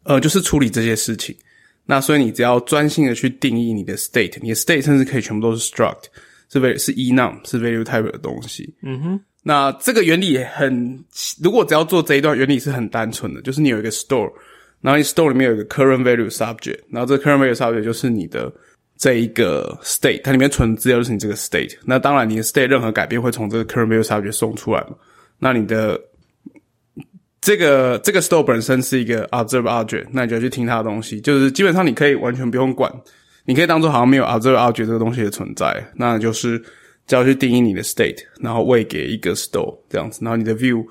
呃就是处理这些事情。那所以你只要专心的去定义你的 state，你的 state 甚至可以全部都是 struct，是 v 是 enum 是 value type 的东西。嗯哼，那这个原理很，如果只要做这一段，原理是很单纯的，就是你有一个 store，然后你 store 里面有一个 current value subject，然后这个 current value subject 就是你的这一个 state，它里面存资料就是你这个 state。那当然，你的 state 任何改变会从这个 current value subject 送出来嘛。那你的这个这个 store 本身是一个 observe object，那你就要去听它的东西，就是基本上你可以完全不用管，你可以当做好像没有 observe object 这个东西的存在，那就是只要去定义你的 state，然后喂给一个 store 这样子，然后你的 view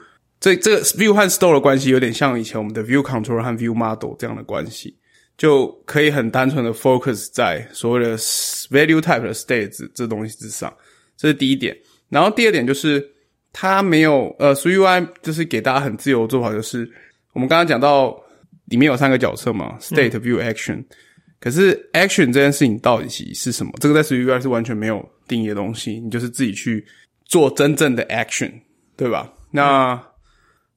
这这个 view 和 store 的关系有点像以前我们的 view controller 和 view model 这样的关系，就可以很单纯的 focus 在所谓的 value type 的 state 这这东西之上，这是第一点。然后第二点就是它没有呃 SwiftUI 就是给大家很自由的做法，就是我们刚刚讲到里面有三个角色嘛，state、view、action。可是 action 这件事情到底是什么？这个在 SwiftUI 是完全没有定义的东西，你就是自己去做真正的 action，对吧？那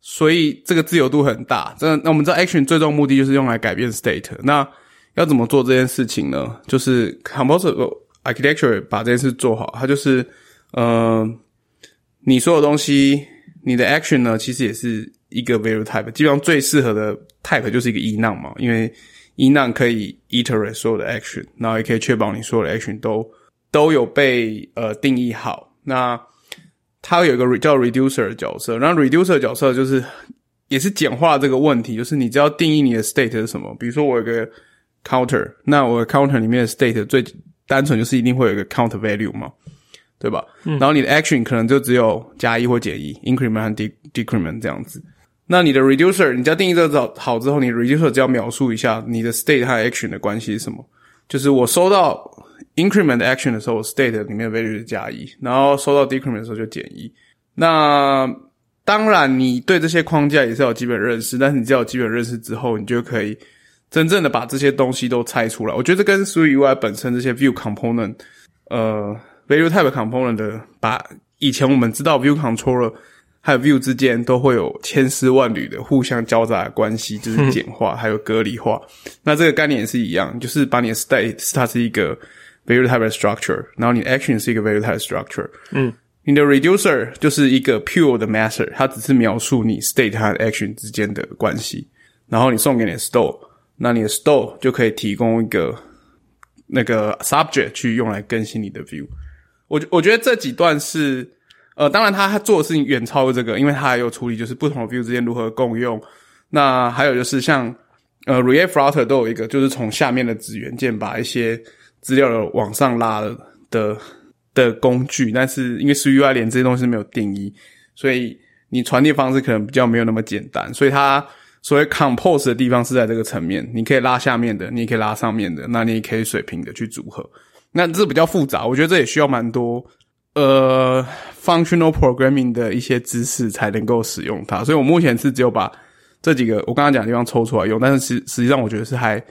所以这个自由度很大。真的，那我们知道 action 最终目的就是用来改变 state。那要怎么做这件事情呢？就是 composable architecture 把这件事做好，它就是呃，你所有东西，你的 action 呢，其实也是一个 value type。基本上最适合的 type 就是一个 enum 嘛，因为 enum 可以 iterate 所有的 action，然后也可以确保你所有的 action 都都有被呃定义好。那它有一个叫 reducer 的角色，然后 reducer 的角色就是也是简化这个问题，就是你只要定义你的 state 是什么，比如说我有个 counter，那我的 counter 里面的 state 最单纯就是一定会有一个 count value 嘛，对吧？然后你的 action 可能就只有加一或减一，increment 和 de decrement 这样子。那你的 reducer，你只要定义这个好之后，你 reducer 只要描述一下你的 state 和 action 的关系是什么，就是我收到 increment action 的时候，state 里面的 value 是加一，然后收到 decrement 的时候就减一。那当然，你对这些框架也是有基本认识，但是你只要有基本认识之后，你就可以真正的把这些东西都拆出来。我觉得跟 SwiftUI 本身这些 view component，呃，value type component 的，把以前我们知道 view controller 还有 view 之间都会有千丝万缕的互相交杂的关系，就是简化 还有隔离化。那这个概念也是一样，就是把你的 state 它是一个 value type structure，然后你的 action 是一个 value type structure。嗯。你的 reducer 就是一个 pure 的 master，它只是描述你 state 和 action 之间的关系，然后你送给你的 store，那你的 store 就可以提供一个那个 subject 去用来更新你的 view。我我觉得这几段是，呃，当然他他做的事情远超过这个，因为他还有处理就是不同的 view 之间如何共用。那还有就是像呃 React Flutter 都有一个，就是从下面的子元件把一些资料的往上拉的。的工具，但是因为 SwiftUI 连这些东西没有定义，所以你传递方式可能比较没有那么简单。所以它所谓 compose 的地方是在这个层面，你可以拉下面的，你也可以拉上面的，那你也可以水平的去组合。那这比较复杂，我觉得这也需要蛮多呃 functional programming 的一些知识才能够使用它。所以我目前是只有把这几个我刚刚讲的地方抽出来用，但是实实际上我觉得是还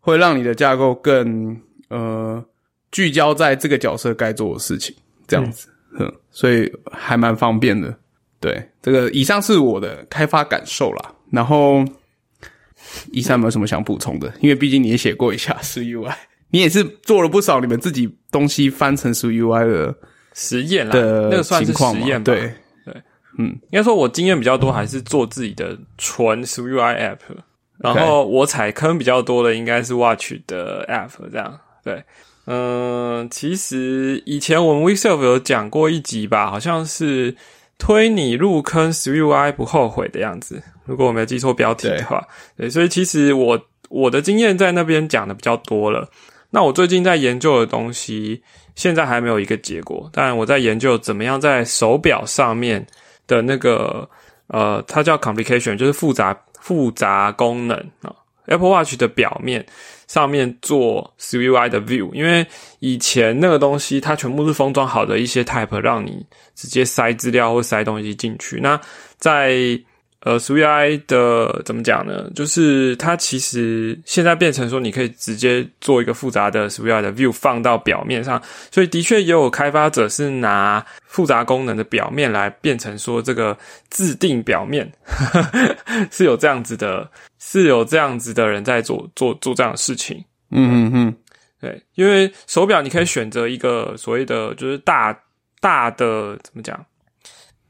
会让你的架构更呃聚焦在这个角色该做的事情，这样子，嗯，所以还蛮方便的。对，这个以上是我的开发感受啦。然后，以上有没有什么想补充的？因为毕竟你也写过一下 s UI，你也是做了不少你们自己东西翻成 s UI 的实验啦，的那个算是实验吧。对对，嗯，应该说我经验比较多，还是做自己的纯 SwiftUI app，然后我踩坑比较多的应该是 Watch 的 app，这样对。嗯，其实以前我们 WeSelf 有讲过一集吧，好像是推你入坑 SWI 不后悔的样子，如果我没记错标题的话。对，所以其实我我的经验在那边讲的比较多了。那我最近在研究的东西，现在还没有一个结果。但，我在研究怎么样在手表上面的那个呃，它叫 complication，就是复杂复杂功能啊。Apple Watch 的表面上面做 SwiftUI 的 view，因为以前那个东西它全部是封装好的一些 type，让你直接塞资料或塞东西进去。那在呃，SwiftUI 的怎么讲呢？就是它其实现在变成说，你可以直接做一个复杂的 SwiftUI 的 view 放到表面上，所以的确也有开发者是拿复杂功能的表面来变成说这个自定表面，是有这样子的，是有这样子的人在做做做这样的事情。嗯嗯嗯，对，因为手表你可以选择一个所谓的就是大大的怎么讲，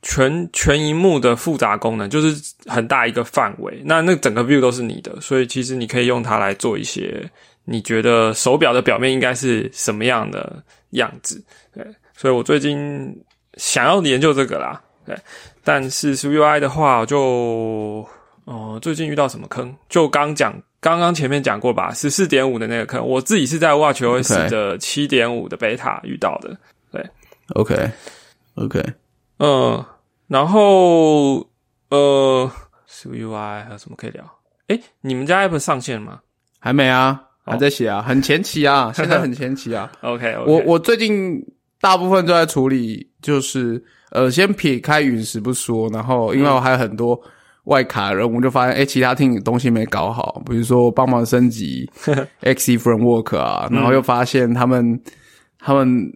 全全荧幕的复杂功能，就是很大一个范围，那那整个 view 都是你的，所以其实你可以用它来做一些你觉得手表的表面应该是什么样的样子。对，所以我最近想要研究这个啦。对，但是 SwiftUI 的话，我就哦、最近遇到什么坑？就刚讲，刚刚前面讲过吧，十四点五的那个坑，我自己是在 WatchOS 的七点五的 beta 遇到的。对 OK OK，嗯，然后呃，SwiftUI 还有什么可以聊？诶，你们家 App 上线了吗还没啊，哦还在写啊，很前期啊，现在很前期啊。？OK，, 我我最近大部分都在处理，就是呃，先撇开陨石不说，然后因为我还有很多外卡任务，就发现哎、诶其他 team 东西没搞好，比如说帮忙升级 Xe Framework 啊，然后又发现他们他们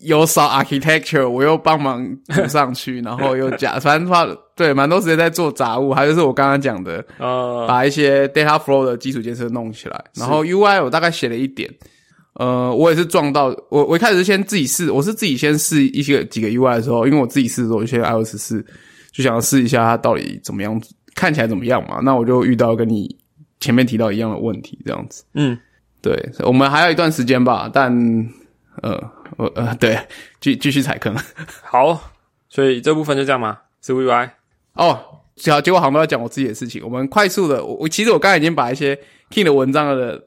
有少 architecture，我又帮忙补上去，然后又假，反正话对蛮多时间在做杂物，还有就是我刚刚讲的，呃，把一些 data flow 的基础建设弄起来，然后 UI 我大概写了一点，呃，我也是撞到我我一开始是先自己试，我是自己先试一些几个 UI 的时候，因为我自己试的时候，有些 iOS 四就想要试一下它到底怎么样，看起来怎么样嘛，那我就遇到跟你前面提到一样的问题，这样子，嗯，对，我们还有一段时间吧，但呃，我呃，对，继继续踩坑。好，所以这部分就这样吗？SwiftUI 哦，结结果好像都在讲我自己的事情。我们快速的，我我其实我刚才已经把一些 King 的文章的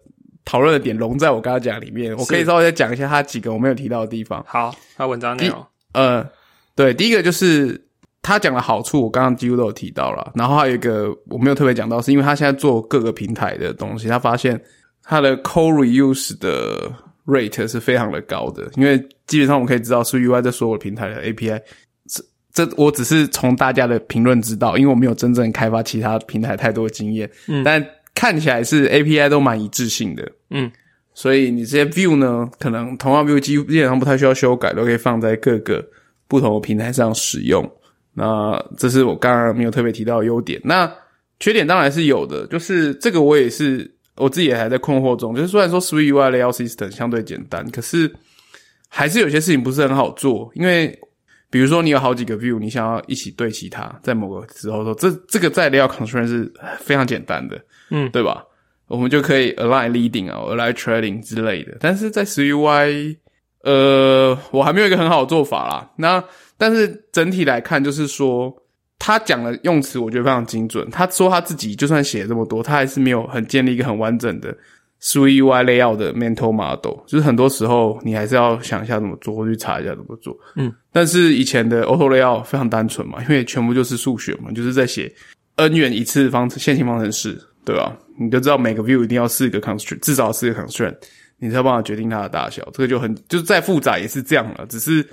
讨论的点融在我刚刚讲里面，我可以稍微再讲一下他几个我没有提到的地方。好，它文章内容呃，对，第一个就是他讲的好处，我刚刚几乎都有提到了。然后还有一个我没有特别讲到，是因为他现在做各个平台的东西，他发现他的 code reuse 的 rate 是非常的高的，因为基本上我们可以知道，是 UI 在所有平台的 API。这这我只是从大家的评论知道，因为我没有真正开发其他平台太多经验。嗯，但看起来是 API 都蛮一致性的。嗯，所以你这些 view 呢，可能同样 view 基基本上不太需要修改，都可以放在各个不同的平台上使用。那这是我刚刚没有特别提到的优点。那缺点当然是有的，就是这个我也是我自己也还在困惑中。就是虽然说 Swift UI layout system 相对简单，可是还是有些事情不是很好做。因为比如说你有好几个 view，你想要一起对齐它，在某个时候说这这个在 layout constraint 是非常简单的，嗯对吧？我们就可以 align leading 啊，align trailing 之类的。但是在 SwiftUI，呃，我还没有一个很好的做法啦。那但是整体来看，就是说他讲的用词，我觉得非常精准。他说他自己就算写了这么多，他还是没有很建立一个很完整的 SwiftUI layout 的 mental model。就是很多时候你还是要想一下怎么做，或去查一下怎么做。嗯，但是以前的 auto layout 非常单纯嘛，因为全部就是数学嘛，就是在写 n 元一次方程线性方程式，对吧？你就知道每个 view 一定要四个 constraint，至少四个 constraint，你才有办法决定它的大小。这个就很就是再复杂也是这样了，只是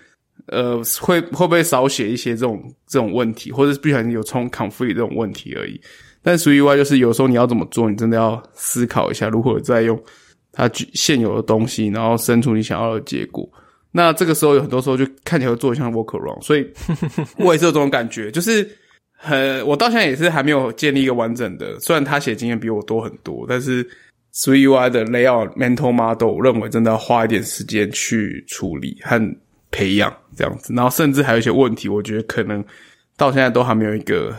呃会会不会少写一些这种这种问题，或者是不小心有冲 conflict 这种问题而已。但属于外就是有时候你要怎么做，你真的要思考一下，如何再用它现有的东西，然后生出你想要的结果。那这个时候有很多时候就看起来会做像 workaround，所以 我也是有这种感觉，就是很我到现在也是还没有建立一个完整的，虽然他写经验比我多很多，但是 Three UI 的 layout mental model，我认为真的要花一点时间去处理和培养这样子，然后甚至还有一些问题，我觉得可能到现在都还没有一个。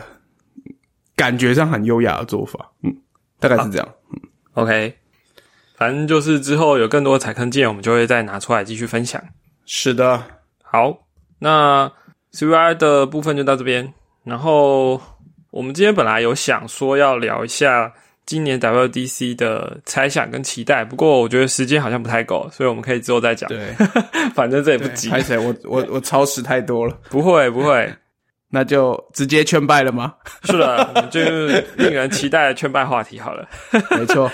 感觉上很优雅的做法，嗯，大概是这样，嗯，OK，反正就是之后有更多踩坑见，我们就会再拿出来继续分享。是的，好，那 CVI 的部分就到这边。然后我们今天本来有想说要聊一下今年 WDC 的猜想跟期待，不过我觉得时间好像不太够，所以我们可以之后再讲。对，反正这也不急。拍谁？我我 我超时太多了。不会不会。那就直接劝败了吗？是的，就令人期待的劝败话题好了。没错，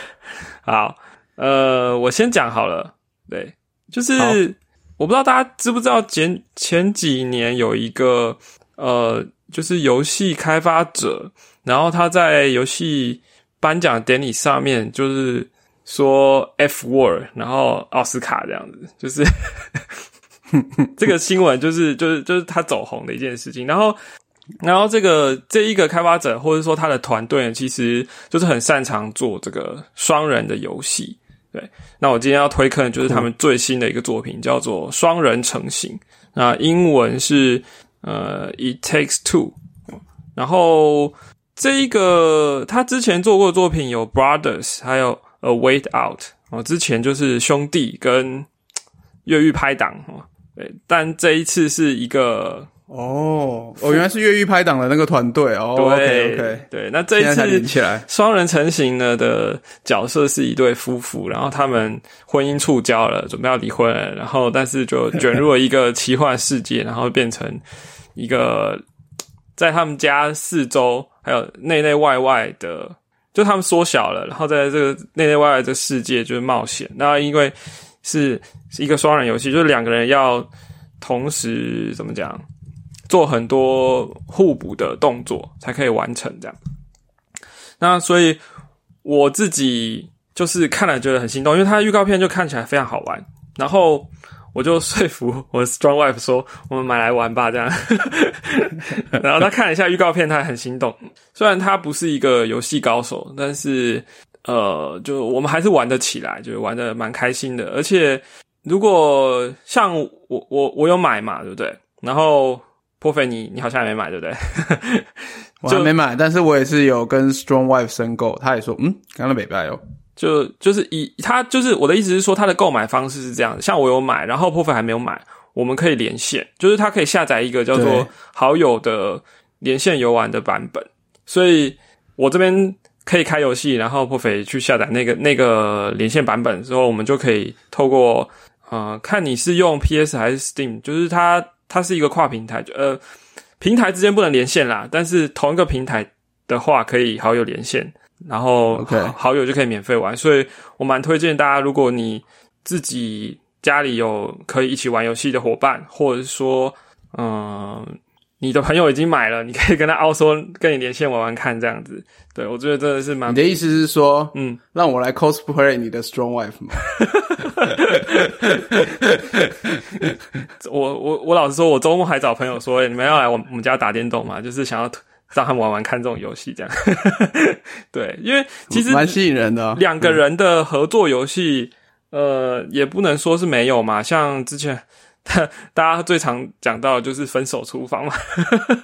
好，呃，我先讲好了。对，就是我不知道大家知不知道前前几年有一个呃，就是游戏开发者，然后他在游戏颁奖典礼上面就是说 F word，然后奥斯卡这样子，就是。这个新闻就是就是就是他走红的一件事情，然后然后这个这一个开发者或者说他的团队其实就是很擅长做这个双人的游戏。对，那我今天要推坑的就是他们最新的一个作品，叫做《双人成型》。那英文是呃，It Takes Two。然后这一个他之前做过的作品有《Brothers》，还有《A Wait Out》。哦，之前就是兄弟跟越狱拍档哦。对，但这一次是一个哦，哦，原来是越狱拍档的那个团队哦。对，OK，对，那这一次起来双人成型了的角色是一对夫妇，然后他们婚姻触礁了，准备要离婚了，然后但是就卷入了一个奇幻世界，然后变成一个在他们家四周还有内内外外的，就他们缩小了，然后在这个内内外外的世界就是冒险。那因为是是一个双人游戏，就是两个人要同时怎么讲，做很多互补的动作才可以完成这样。那所以我自己就是看了觉得很心动，因为他预告片就看起来非常好玩。然后我就说服我 Strong Wife 说：“我们买来玩吧。”这样。然后他看了一下预告片，他很心动。虽然他不是一个游戏高手，但是。呃，就我们还是玩得起来，就是玩的蛮开心的。而且，如果像我我我有买嘛，对不对？然后破费你你好像也没买，对不对？我还没买，但是我也是有跟 Strong Wife 申购，他也说嗯，刚刚没拜哦。就就是以他就是我的意思是说，他的购买方式是这样的：像我有买，然后破费还没有买，我们可以连线，就是他可以下载一个叫做好友的连线游玩的版本。所以我这边。可以开游戏，然后破费去下载那个那个连线版本之后，我们就可以透过呃，看你是用 PS 还是 Steam，就是它它是一个跨平台，呃，平台之间不能连线啦，但是同一个平台的话可以好友连线，然后好友就可以免费玩，所以我蛮推荐大家，如果你自己家里有可以一起玩游戏的伙伴，或者是说嗯。你的朋友已经买了，你可以跟他凹说，跟你连线玩玩看，这样子。对我觉得真的是蛮。你的意思是说，嗯，让我来 cosplay 你的 strong wife 吗？我我我老实说，我周末还找朋友说，你们要来我我们家打电动嘛？就是想要让他们玩玩看这种游戏，这样。对，因为其实蛮吸引人的，两个人的合作游戏，呃，也不能说是没有嘛，像之前。大家最常讲到就是分手厨房嘛，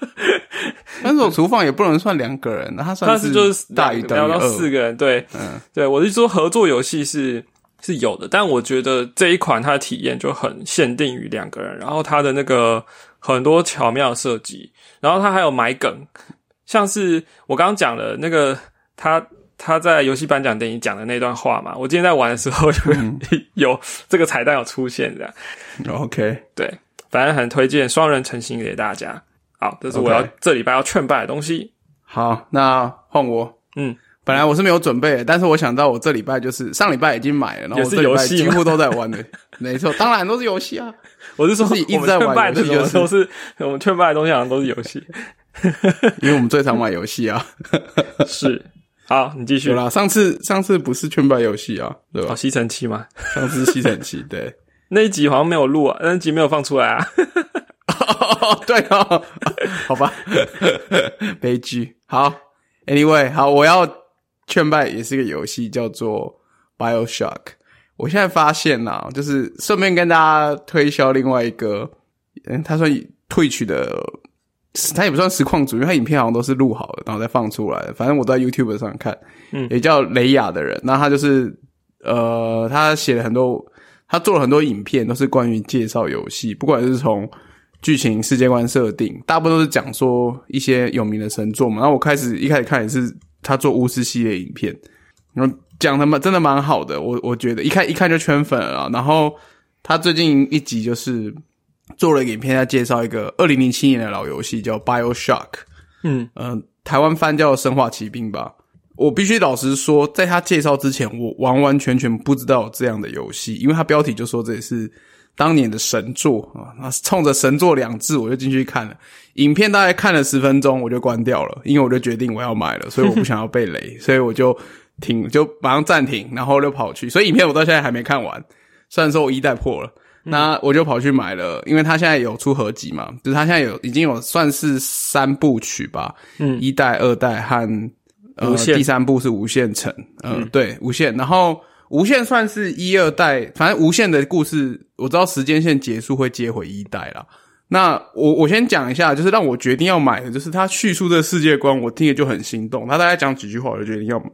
分手厨房也不能算两个人，他算是就是大于聊到四个人，对，嗯，对我是说合作游戏是是有的，但我觉得这一款它的体验就很限定于两个人，然后它的那个很多巧妙设计，然后它还有埋梗，像是我刚刚讲的那个他。他在游戏颁奖典礼讲的那段话嘛，我今天在玩的时候 有这个彩蛋有出现的。OK，对，反正很推荐双人成型给大家。好，这是我要这礼拜要劝败的东西。好，那换我。嗯，本来我是没有准备的，但是我想到我这礼拜就是上礼拜已经买了，然后我也是这礼游戏几乎都在玩的。没错，当然都是游戏啊。我是说，自己一直我们在玩劝败的游戏就是都是我们劝败的东西，好像都是游戏。因为我们最常买游戏啊。是，好，你继续有。啦，上次上次不是圈败游戏啊，对哦，吧？吸尘器吗？上次是吸尘器，对。那一集好像没有录啊，那一集没有放出来啊。哦，对哦，好吧，悲剧。好，Anyway，好，我要劝败也是一个游戏，叫做 BioShock。我现在发现呐、就是顺便跟大家推销另外一个，嗯，他算退取的，他也不算实况组，因为他影片好像都是录好的，然后再放出来的。反正我都在 YouTube 上看，嗯也叫雷亚的人，那他就是呃，他写了很多，他做了很多影片，都是关于介绍游戏，不管是从剧情、世界观设定，大部分都是讲说一些有名的神作嘛。然后我开始一开始看也是他做巫师系列影片，然后讲的蛮真的蛮好的，我我觉得一看一看就圈粉了啊。然后他最近一集就是做了一个影片，在介绍一个二零零七年的老游戏，叫 BioShock。嗯，嗯、台湾翻叫《生化奇兵》吧。我必须老实说，在他介绍之前，我完完全全不知道有这样的游戏，因为他标题就说这也是当年的神作啊。那冲着“神作”两字，我就进去看了。影片大概看了十分钟，我就关掉了，因为我就决定我要买了，所以我不想要被雷，所以我就停，就马上暂停，然后就跑去。所以影片我到现在还没看完，虽然说我一代破了。那我就跑去买了，因为他现在有出合集嘛，就是他现在有已经有算是三部曲吧，嗯一代、二代和呃无第三部是无限城，嗯、对，无限，然后无限算是一二代，反正无限的故事我知道时间线结束会接回一代啦。那我我先讲一下，就是让我决定要买的，就是他叙述这个世界观，我听了就很心动。他大概讲几句话，我就决定要买。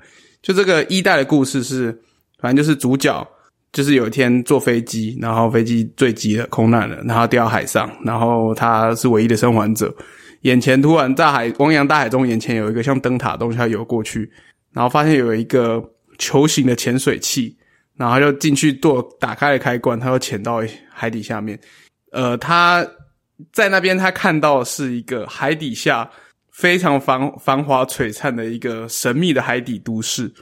就这个一代的故事是，反正就是主角就是有一天坐飞机，然后飞机坠机了，空难了，然后掉到海上，然后他是唯一的生还者。眼前突然大海汪洋大海中，眼前有一个像灯塔的东西，他游过去，然后发现有一个球形的潜水器，然后就进去做打开了开关，他就潜到海底下面。呃，他在那边他看到是一个海底下非常繁繁华璀璨的一个神秘的海底都市。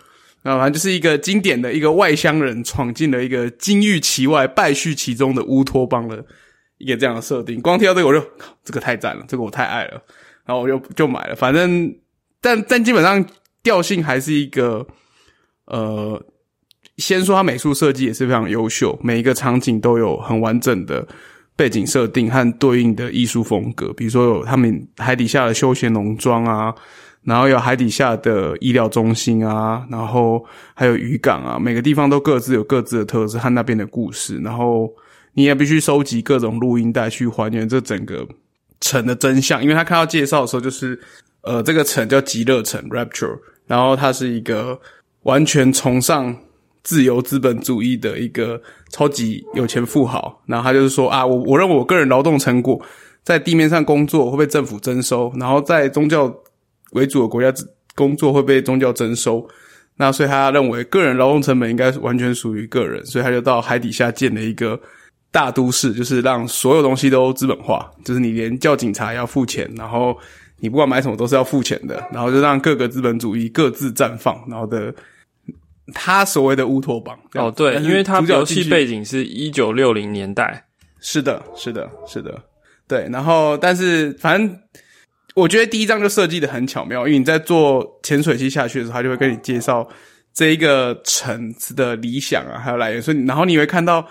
啊，反正就是一个经典的一个外乡人闯进了一个金玉其外败絮其中的乌托邦的一个这样的设定。光听到这个我就这个太赞了，这个我太爱了，然后我就就买了。反正但但基本上调性还是一个呃，先说它美术设计也是非常优秀，每一个场景都有很完整的背景设定和对应的艺术风格，比如说有他们海底下的休闲农庄啊。然后有海底下的医疗中心啊，然后还有渔港啊，每个地方都各自有各自的特色和那边的故事。然后你也必须收集各种录音带去还原这整个城的真相，因为他看到介绍的时候，就是呃，这个城叫极乐城 （Rapture），然后它是一个完全崇尚自由资本主义的一个超级有钱富豪。然后他就是说啊，我我认为我个人劳动成果在地面上工作会被政府征收，然后在宗教为主的国家工作会被宗教征收，那所以他认为个人劳动成本应该完全属于个人，所以他就到海底下建了一个大都市，就是让所有东西都资本化，就是你连叫警察要付钱，然后你不管买什么都是要付钱的，然后就让各个资本主义各自绽放，然后的他所谓的乌托邦哦，对，因为他游戏背景是一九六零年代，是的，是的，是的，对。然后，但是反正我觉得第一章就设计的很巧妙，因为你在做潜水器下去的时候，他就会跟你介绍这一个城市的理想啊，还有来源。所以，然后你会看到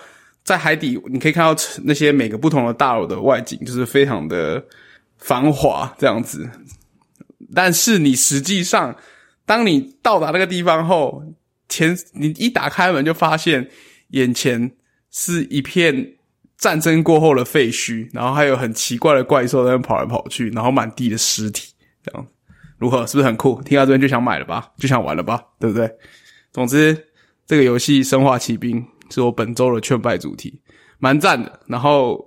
在海底，你可以看到那些每个不同的大楼的外景，就是非常的繁华这样子。但是你实际上，当你到达那个地方后，前你一打开门就发现眼前是一片战争过后的废墟，然后还有很奇怪的怪兽在那跑来跑去，然后满地的尸体，这样如何？是不是很酷？听到这边就想买了吧，就想玩了吧，对不对？总之，这个游戏《生化奇兵》是我本周的劝败主题，蛮赞的。然后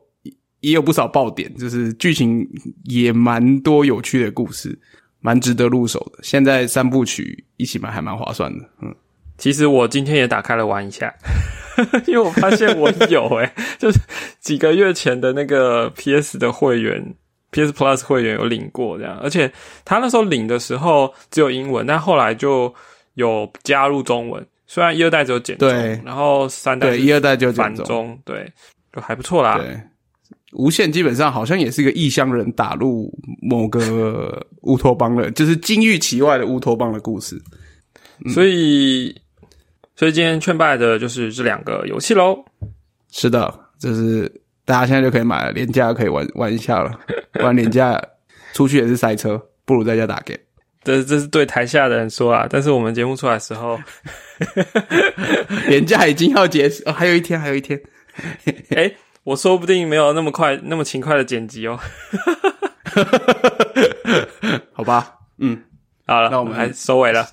也有不少爆点，就是剧情也蛮多有趣的故事，蛮值得入手的。现在三部曲一起买还蛮划算的，嗯。其实我今天也打开了玩一下，因为我发现我有诶、就是几个月前的那个 PS 的会员，PS Plus 会员有领过这样，而且他那时候领的时候只有英文，但后来就有加入中文，虽然一二代只有简中，然后三代对，一二代就繁简中，中，对，就还不错啦。对。无限基本上好像也是一个异乡人打入某个乌托邦的，就是金玉其外的乌托邦的故事。所以，所以今天劝败的就是这两个游戏喽。是的，就是大家现在就可以买了，廉价可以玩玩一下了。不然廉价出去也是塞车，不如在家打 game。这这是对台下的人说啊，但是我们节目出来的时候 廉价已经要结束、哦，还有一天，还有一天。哎、我说不定没有那么快、那么勤快的剪辑哦。好吧，嗯好了，那我们来收尾了。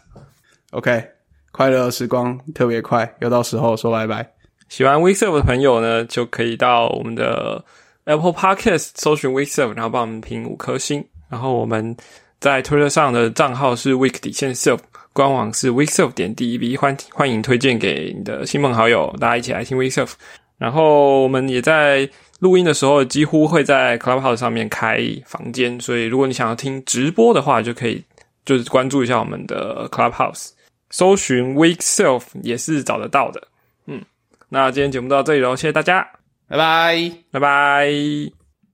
，OK，快乐时光特别快，又到时候说拜拜。喜欢 w e e k s e r v 的朋友呢，就可以到我们的 Apple Podcast 搜寻 w e e k s e r v 然后帮我们评五颗星。然后我们在 Twitter 上的账号是 Week 底线 Serve，官网是 Weekserve 点 DEV，欢欢迎推荐给你的亲朋好友，大家一起来听 Weekserve。然后我们也在录音的时候，几乎会在 Clubhouse 上面开房间，所以如果你想要听直播的话，就可以就是关注一下我们的 Clubhouse，搜寻 Weak Self 也是找得到的。嗯，那今天节目到这里喽，谢谢大家，拜拜。拜拜。